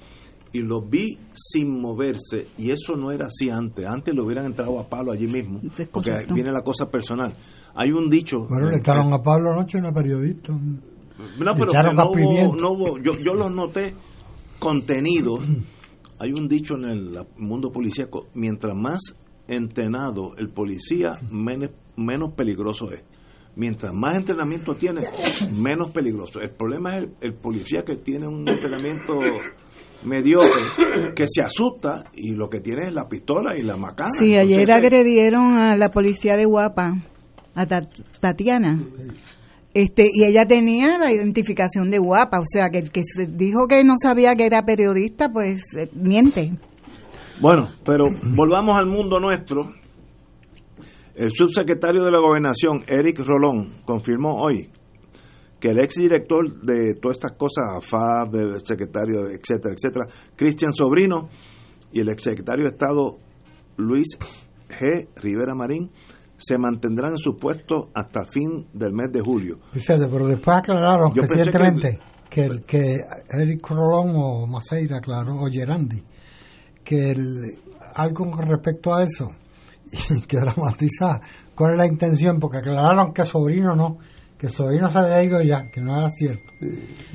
y lo vi sin moverse y eso no era así antes. Antes lo hubieran entrado a Pablo allí mismo, porque viene la cosa personal. Hay un dicho... Bueno, le entraron a Pablo anoche una periodista. No, pero no hubo, no hubo, yo, yo los noté contenidos, hay un dicho en el mundo policíaco, mientras más entrenado el policía, menos, menos peligroso es. Mientras más entrenamiento tiene, menos peligroso. El problema es el, policía que tiene un entrenamiento mediocre, que se asusta y lo que tiene es la pistola y la macana. Sí, ayer agredieron a la policía de Guapa, a Tatiana. Este, y ella tenía la identificación de guapa, o sea que el que dijo que no sabía que era periodista, pues eh, miente. Bueno, pero volvamos al mundo nuestro. El subsecretario de la Gobernación, Eric Rolón, confirmó hoy que el exdirector de todas estas cosas, FAB, el secretario, etcétera, etcétera, Cristian Sobrino y el exsecretario de Estado Luis G. Rivera Marín se mantendrán en su puesto hasta fin del mes de julio. pero después aclararon recientemente que, el, que Eric Rolón o Maceira aclaró, o Gerandi, que el, algo con respecto a eso, y que dramatizar cuál es la intención, porque aclararon que Sobrino no, que Sobrino se había ido ya, que no era cierto,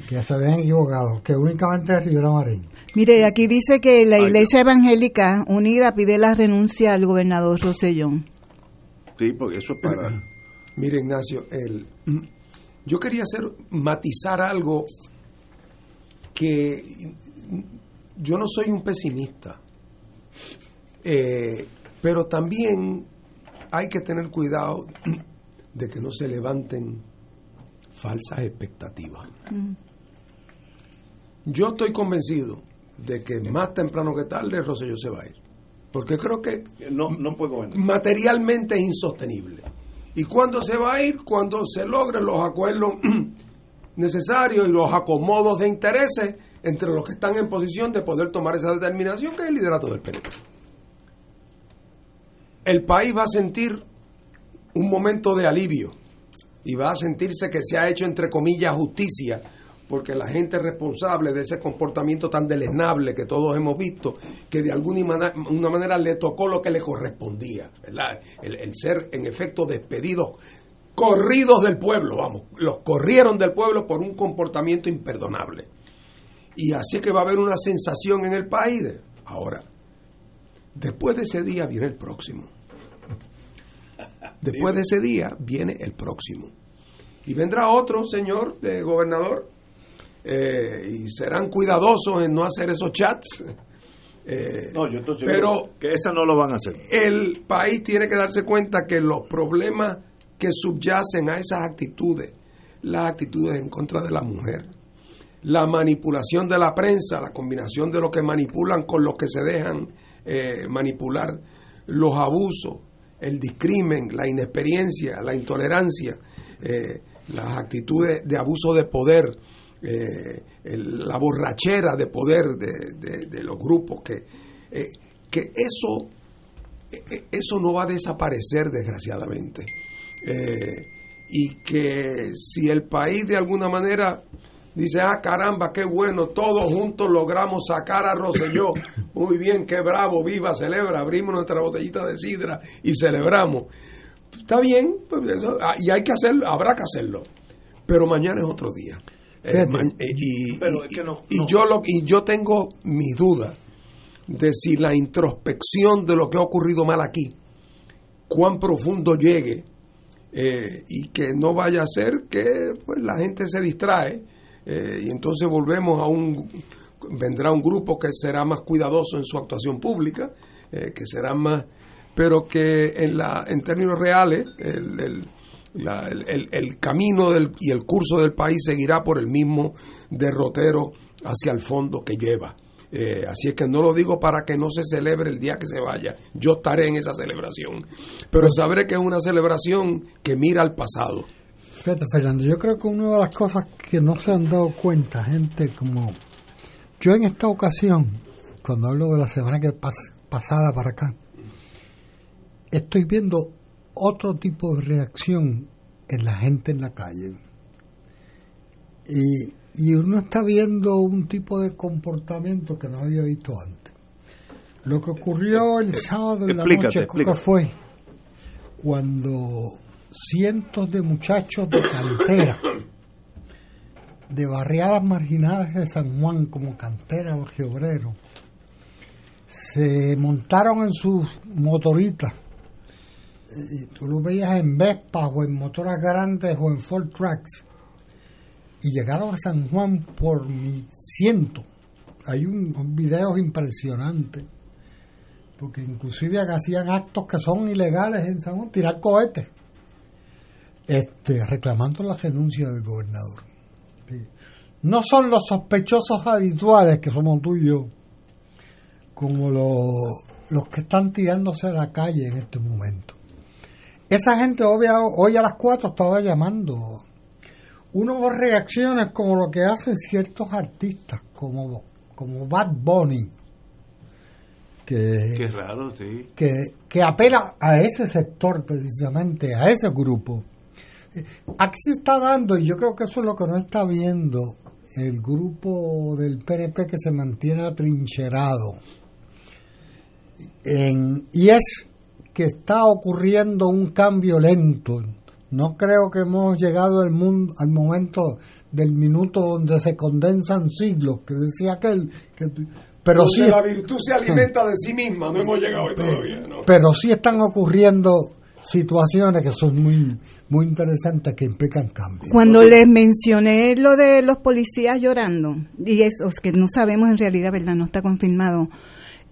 que se habían equivocado, que únicamente Rivera Marín. Mire, aquí dice que la Iglesia Evangélica Unida pide la renuncia al gobernador Rosellón. Sí, porque eso es para... Mire, Ignacio, el, yo quería hacer, matizar algo que yo no soy un pesimista, eh, pero también hay que tener cuidado de que no se levanten falsas expectativas. Mm. Yo estoy convencido de que más temprano que tarde Rosselló se va a ir porque creo que no, no puedo materialmente es insostenible. ¿Y cuándo se va a ir? Cuando se logren los acuerdos necesarios y los acomodos de intereses entre los que están en posición de poder tomar esa determinación, que es el liderato del PNP. El país va a sentir un momento de alivio y va a sentirse que se ha hecho, entre comillas, justicia porque la gente responsable de ese comportamiento tan deleznable que todos hemos visto, que de alguna una manera le tocó lo que le correspondía, ¿verdad? El, ser en efecto despedidos, corridos del pueblo, vamos, los corrieron del pueblo por un comportamiento imperdonable. Y así que va a haber una sensación en el país. ahora, después de ese día viene el próximo. Después de ese día viene el próximo. Y vendrá otro señor de gobernador eh, y serán cuidadosos en no hacer esos chats. Eh, no, yo entonces pero que esa no lo van a hacer. El país tiene que darse cuenta que los problemas que subyacen a esas actitudes, las actitudes en contra de la mujer, la manipulación de la prensa, la combinación de lo que manipulan con los que se dejan eh, manipular, los abusos, el discrimen, la inexperiencia, la intolerancia, las actitudes de abuso de poder, eh, la borrachera de poder de, los grupos, que, eh, que eso, eh, eso no va a desaparecer desgraciadamente. y que si el país de alguna manera dice, ah, caramba, qué bueno, todos juntos logramos sacar a Roselló, muy bien, qué bravo, viva, celebra, abrimos nuestra botellita de sidra y celebramos. Está bien, pues ah, y hay que hacerlo, habrá que hacerlo, pero mañana es otro día. Eh, y, yo lo y yo tengo mis dudas de si la introspección de lo que ha ocurrido mal aquí cuán profundo llegue eh, y que no vaya a ser que pues la gente se distrae eh, y entonces volvemos a un vendrá un grupo que será más cuidadoso en su actuación pública que será más pero que en la en términos reales el el, camino del, y el curso del país seguirá por el mismo derrotero hacia el fondo que lleva. Eh, así es que no lo digo para que no se celebre el día que se vaya. Yo estaré en esa celebración. Pero sabré que es una celebración que mira al pasado. Fíjate, Fernando, yo creo que una de las cosas que no se han dado cuenta, gente como yo en esta ocasión, cuando hablo de la semana que pasada para acá, estoy viendo otro tipo de reacción en la gente en la calle. Y, uno está viendo un tipo de comportamiento que no había visto antes. Lo que ocurrió el sábado en la noche, ¿qué fue? Cuando cientos de muchachos de cantera, de barriadas marginales de San Juan, como cantera o geobrero, se montaron en sus motoritas. Y tú lo veías en Vespa o en motoras grandes o en Ford Tracks. Y llegaron a San Juan por mi ciento. Hay un, un videos impresionantes. Porque inclusive hacían actos que son ilegales en San Juan, tirar cohetes. Este, reclamando la renuncia del gobernador. No son los sospechosos habituales que somos tú y yo como los, los que están tirándose a la calle en este momento. Esa gente obvia, hoy a las 4 estaba llamando. Uno reacciones como lo que hacen ciertos artistas, como, como Bad Bunny, que, Qué raro, sí. que, que apela a ese sector precisamente, a ese grupo. Aquí se está dando, y yo creo que eso es lo que no está viendo el grupo del PNP que se mantiene atrincherado en, y es que está ocurriendo un cambio lento. No creo que hemos llegado al, mundo, al momento del minuto donde se condensan siglos, que decía aquel. Que, pero donde sí, la virtud se alimenta de sí misma, no hemos llegado ahí todavía. ¿no? pero sí están ocurriendo situaciones que son muy muy interesantes que implican cambios. Cuando les mencioné lo de los policías llorando, y esos que no sabemos en realidad, ¿verdad? No está confirmado.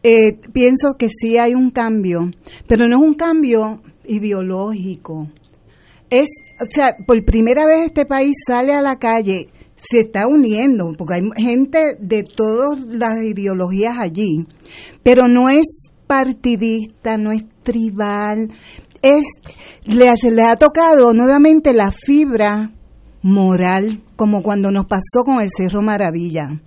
Eh, pienso que sí hay un cambio, pero no es un cambio ideológico. Es, o sea, por primera vez este país sale a la calle, se está uniendo, porque hay gente de todas las ideologías allí, pero no es partidista, no es tribal, es le, le ha tocado nuevamente la fibra moral, como cuando nos pasó con el Cerro Maravilla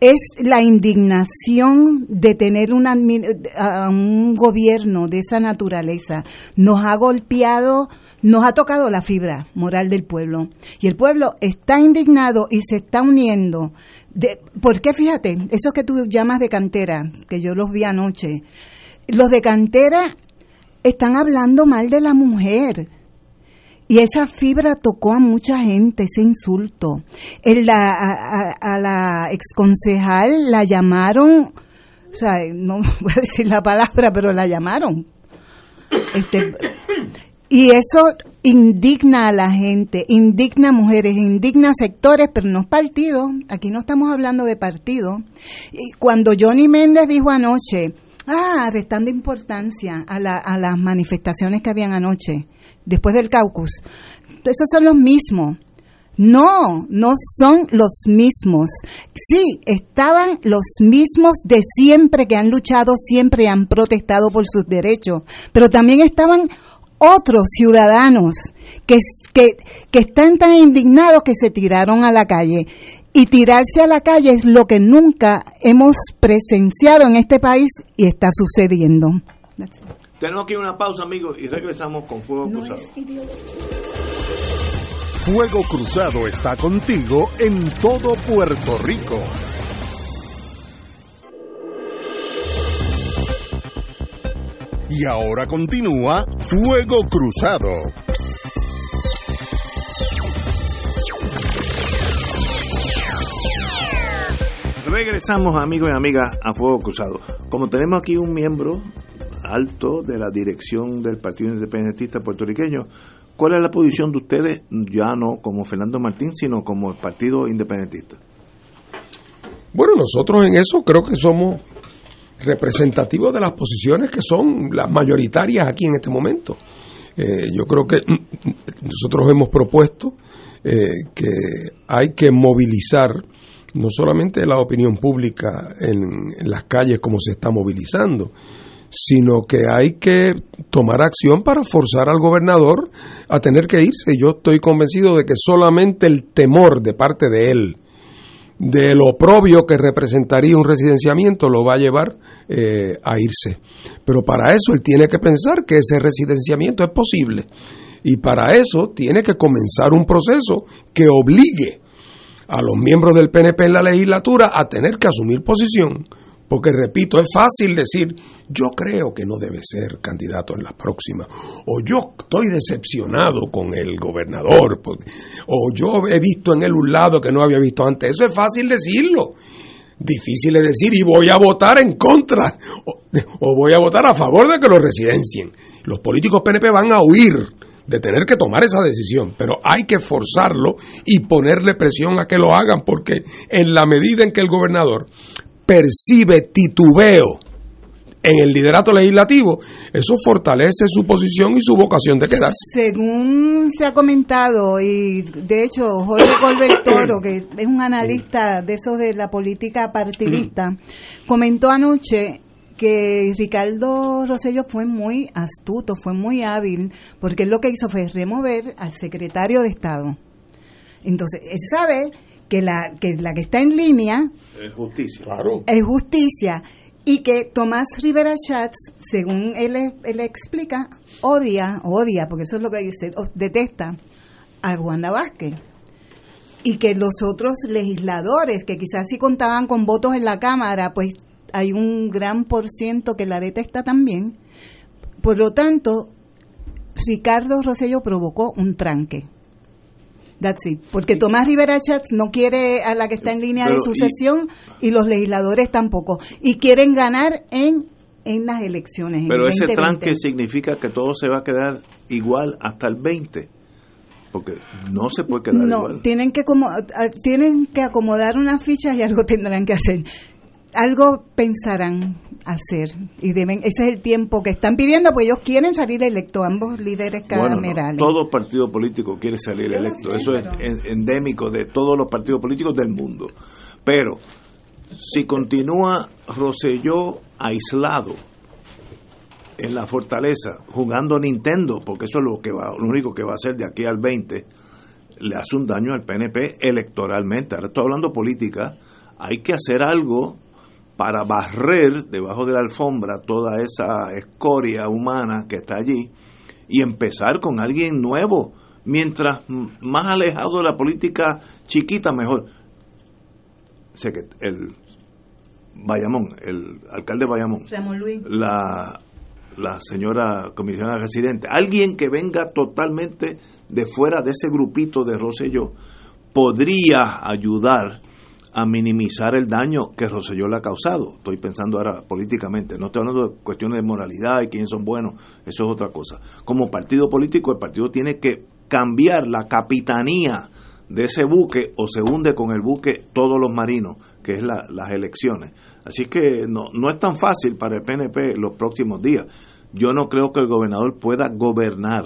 es la indignación de tener una, un gobierno de esa naturaleza. Nos ha golpeado, nos ha tocado la fibra moral del pueblo. Y el pueblo está indignado y se está uniendo. De, ¿Por qué? Fíjate, esos que tú llamas de cantera, que yo los vi anoche, los de cantera están hablando mal de la mujer y esa fibra tocó a mucha gente, ese insulto. El, la, a, a, la exconcejal la llamaron, o sea, no voy a decir la palabra, pero la llamaron. Este, y eso indigna a la gente, indigna a mujeres, indigna a sectores, pero no partidos. Aquí no estamos hablando de partidos. Cuando Johnny Méndez dijo anoche, ah, restando importancia a, la, a las manifestaciones que habían anoche, después del caucus, esos son los mismos. No, no son los mismos. Sí, estaban los mismos de siempre que han luchado, siempre han protestado por sus derechos, pero también estaban otros ciudadanos que, que, que están tan indignados que se tiraron a la calle. Y tirarse a la calle es lo que nunca hemos presenciado en este país y está sucediendo. Tenemos aquí una pausa, amigos, y regresamos con Fuego No Cruzado. Fuego Cruzado está contigo en todo Puerto Rico. Y ahora continúa Fuego Cruzado. Regresamos, amigos y amigas, a Fuego Cruzado. Como tenemos aquí un miembro alto de la dirección del Partido Independentista Puertorriqueño, ¿cuál es la posición de ustedes, ya no como Fernando Martín, sino como el Partido Independentista? Bueno, nosotros en eso creo que somos representativos de las posiciones que son las mayoritarias aquí en este momento. Eh, yo creo que nosotros hemos propuesto eh, que hay que movilizar no solamente la opinión pública en, las calles como se está movilizando, sino que hay que tomar acción para forzar al gobernador a tener que irse. Yo estoy convencido de que solamente el temor de parte de él, de lo propio que representaría un residenciamiento, lo va a llevar eh, a irse. Pero para eso él tiene que pensar que ese residenciamiento es posible. Y para eso tiene que comenzar un proceso que obligue a los miembros del PNP en la legislatura a tener que asumir posición. Porque, repito, es fácil decir, yo creo que no debe ser candidato en las próximas, o yo estoy decepcionado con el gobernador, o yo he visto en él un lado que no había visto antes. Eso es fácil decirlo. Difícil es decir, y voy a votar en contra, o, o voy a votar a favor de que lo residencien. Los políticos PNP van a huir de tener que tomar esa decisión, pero hay que forzarlo y ponerle presión a que lo hagan, porque en la medida en que el gobernador percibe titubeo en el liderato legislativo, eso fortalece su posición y su vocación de quedarse. Según se ha comentado, y de hecho Jorge Colbert Toro, que es un analista de esos de la política partidista, comentó anoche que Ricardo Rosello fue muy astuto, fue muy hábil, porque él lo que hizo fue remover al secretario de Estado. Entonces, él sabe que la que, la que está en línea Es justicia. Claro. es justicia y que Tomás Rivera Schatz, según él, él explica, odia, odia, porque eso es lo que dice, o- detesta a Wanda Vázquez. Y que los otros legisladores, que quizás sí contaban con votos en la Cámara, pues hay un gran por ciento que la detesta también. Por lo tanto, Ricardo Rosello provocó un tranque. That's it. Porque Tomás Rivera Schatz no quiere a la que está en línea de Pero, sucesión y, los legisladores tampoco. Y quieren ganar en, en las elecciones. en Pero ese 2020. tranque significa que todo se va a quedar igual hasta el 20. Porque no se puede quedar No, igual. tienen que, como, tienen que acomodar unas fichas y algo tendrán que hacer. Algo pensarán hacer y deben ese es el tiempo que están pidiendo pues ellos quieren salir electos ambos líderes Bueno, no, camerales todo partido político quiere salir electo. Eso es endémico de todos los partidos políticos del mundo. Pero si continúa Rosselló aislado en la fortaleza, jugando Nintendo, porque eso es lo que va, lo único que va a hacer de aquí al 20, le hace un daño al PNP electoralmente. Ahora estoy hablando política, hay que hacer algo para barrer debajo de la alfombra toda esa escoria humana que está allí y empezar con alguien nuevo. Mientras más alejado de la política chiquita, mejor. Sé que el Bayamón, el alcalde de Bayamón, Luis la, la señora comisionada residente, alguien que venga totalmente de fuera de ese grupito de Rosselló, podría ayudar a minimizar el daño que Rosselló le ha causado. Estoy pensando ahora políticamente, no estoy hablando de cuestiones de moralidad y quiénes son buenos, eso es otra cosa. Como partido político, el partido tiene que cambiar la capitanía de ese buque o se hunde con el buque todos los marinos, que es la- las elecciones. Así que no, no es tan fácil para el PNP los próximos días. Yo no creo que el gobernador pueda gobernar.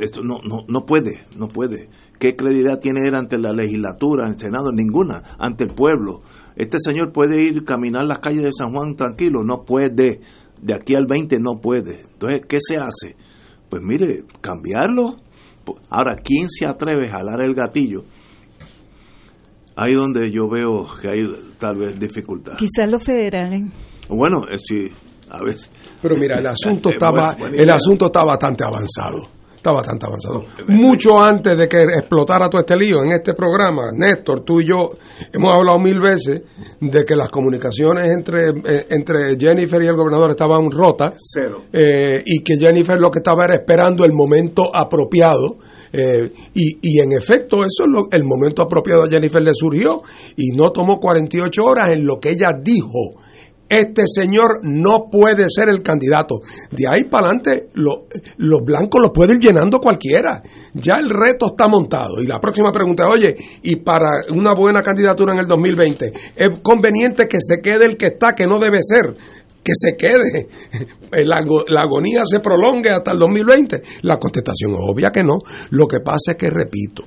Esto no, no, no puede, no puede. ¿Qué credibilidad tiene él ante la legislatura, el Senado? Ninguna, ante el pueblo. Este señor puede ir caminar las calles de San Juan tranquilo, no puede. De aquí al 20 no puede. Entonces, ¿qué se hace? Pues mire, cambiarlo. Ahora, ¿quién se atreve a jalar el gatillo? Ahí donde yo veo que hay tal vez dificultad. quizás los federales Bueno, eh, sí, a veces. Pero mira, el asunto Eh, está buena- ba- buena el asunto está bastante avanzado. Está bastante avanzado. Mucho antes de que explotara todo este lío en este programa, Néstor, tú y yo hemos hablado mil veces de que las comunicaciones entre, eh, entre Jennifer y el gobernador estaban rotas Cero. eh, y que Jennifer lo que estaba era esperando el momento apropiado. eh, y, y en efecto, eso es lo, el momento apropiado a Jennifer le surgió y no tomó 48 horas en lo que ella dijo. Este señor no puede ser el candidato. De ahí para adelante, lo- los blancos los puede ir llenando cualquiera. Ya el reto está montado. Y la próxima pregunta es, oye, y para una buena candidatura en el 2020, ¿es conveniente que se quede el que está, que no debe ser? que se quede, la, la agonía se prolongue hasta el 2020. La contestación es obvia que no. Lo que pasa es que, repito,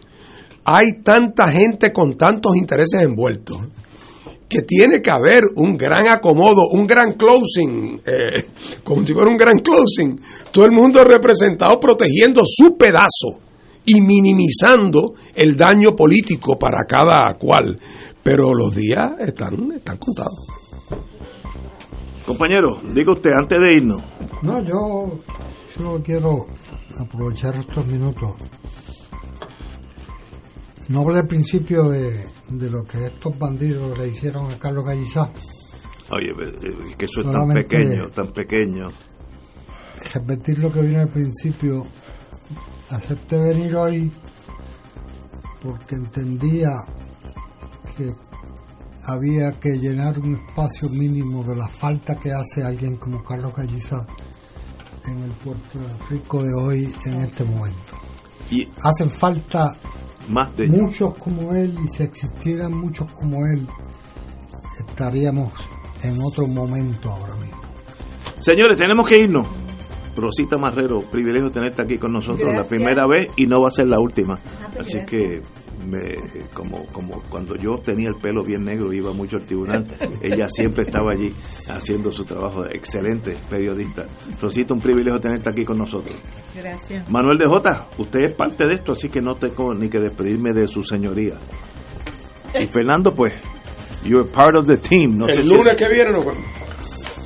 hay tanta gente con tantos intereses envueltos que tiene que haber un gran acomodo, un gran closing, eh, como si fuera un gran closing. Todo el mundo representado protegiendo su pedazo y minimizando el daño político para cada cual. Pero los días están, están contados. Compañero, diga usted antes de irnos. No, yo solo quiero aprovechar estos minutos. No hablé al principio de, de lo que estos bandidos le hicieron a Carlos Gallizá. Oye, eh, es que eso es tan pequeño, tan pequeño. Repetir lo que vine al principio. Acepté venir hoy porque entendía que había que llenar un espacio mínimo de la falta que hace alguien como Carlos Galliza en el Puerto Rico de hoy en este momento. Y Hacen falta más de muchos como él y si existieran muchos como él estaríamos en otro momento ahora mismo. Señores, tenemos que irnos. Rosita Marrero, privilegio tenerte aquí con nosotros la primera vez y no va a ser la última. pues Así gracias. que me- como, como cuando yo tenía el pelo bien negro y iba mucho al tribunal, ella siempre estaba allí haciendo su trabajo. Excelente periodista. Rosita, un privilegio tenerte aquí con nosotros. Gracias. Manuel de Jota, usted es parte de esto, así que no tengo ni que despedirme de su señoría. Y Fernando, pues, you're part of the team. No sé El si- lunes que viene vemos.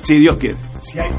si Dios quiere. Si hay.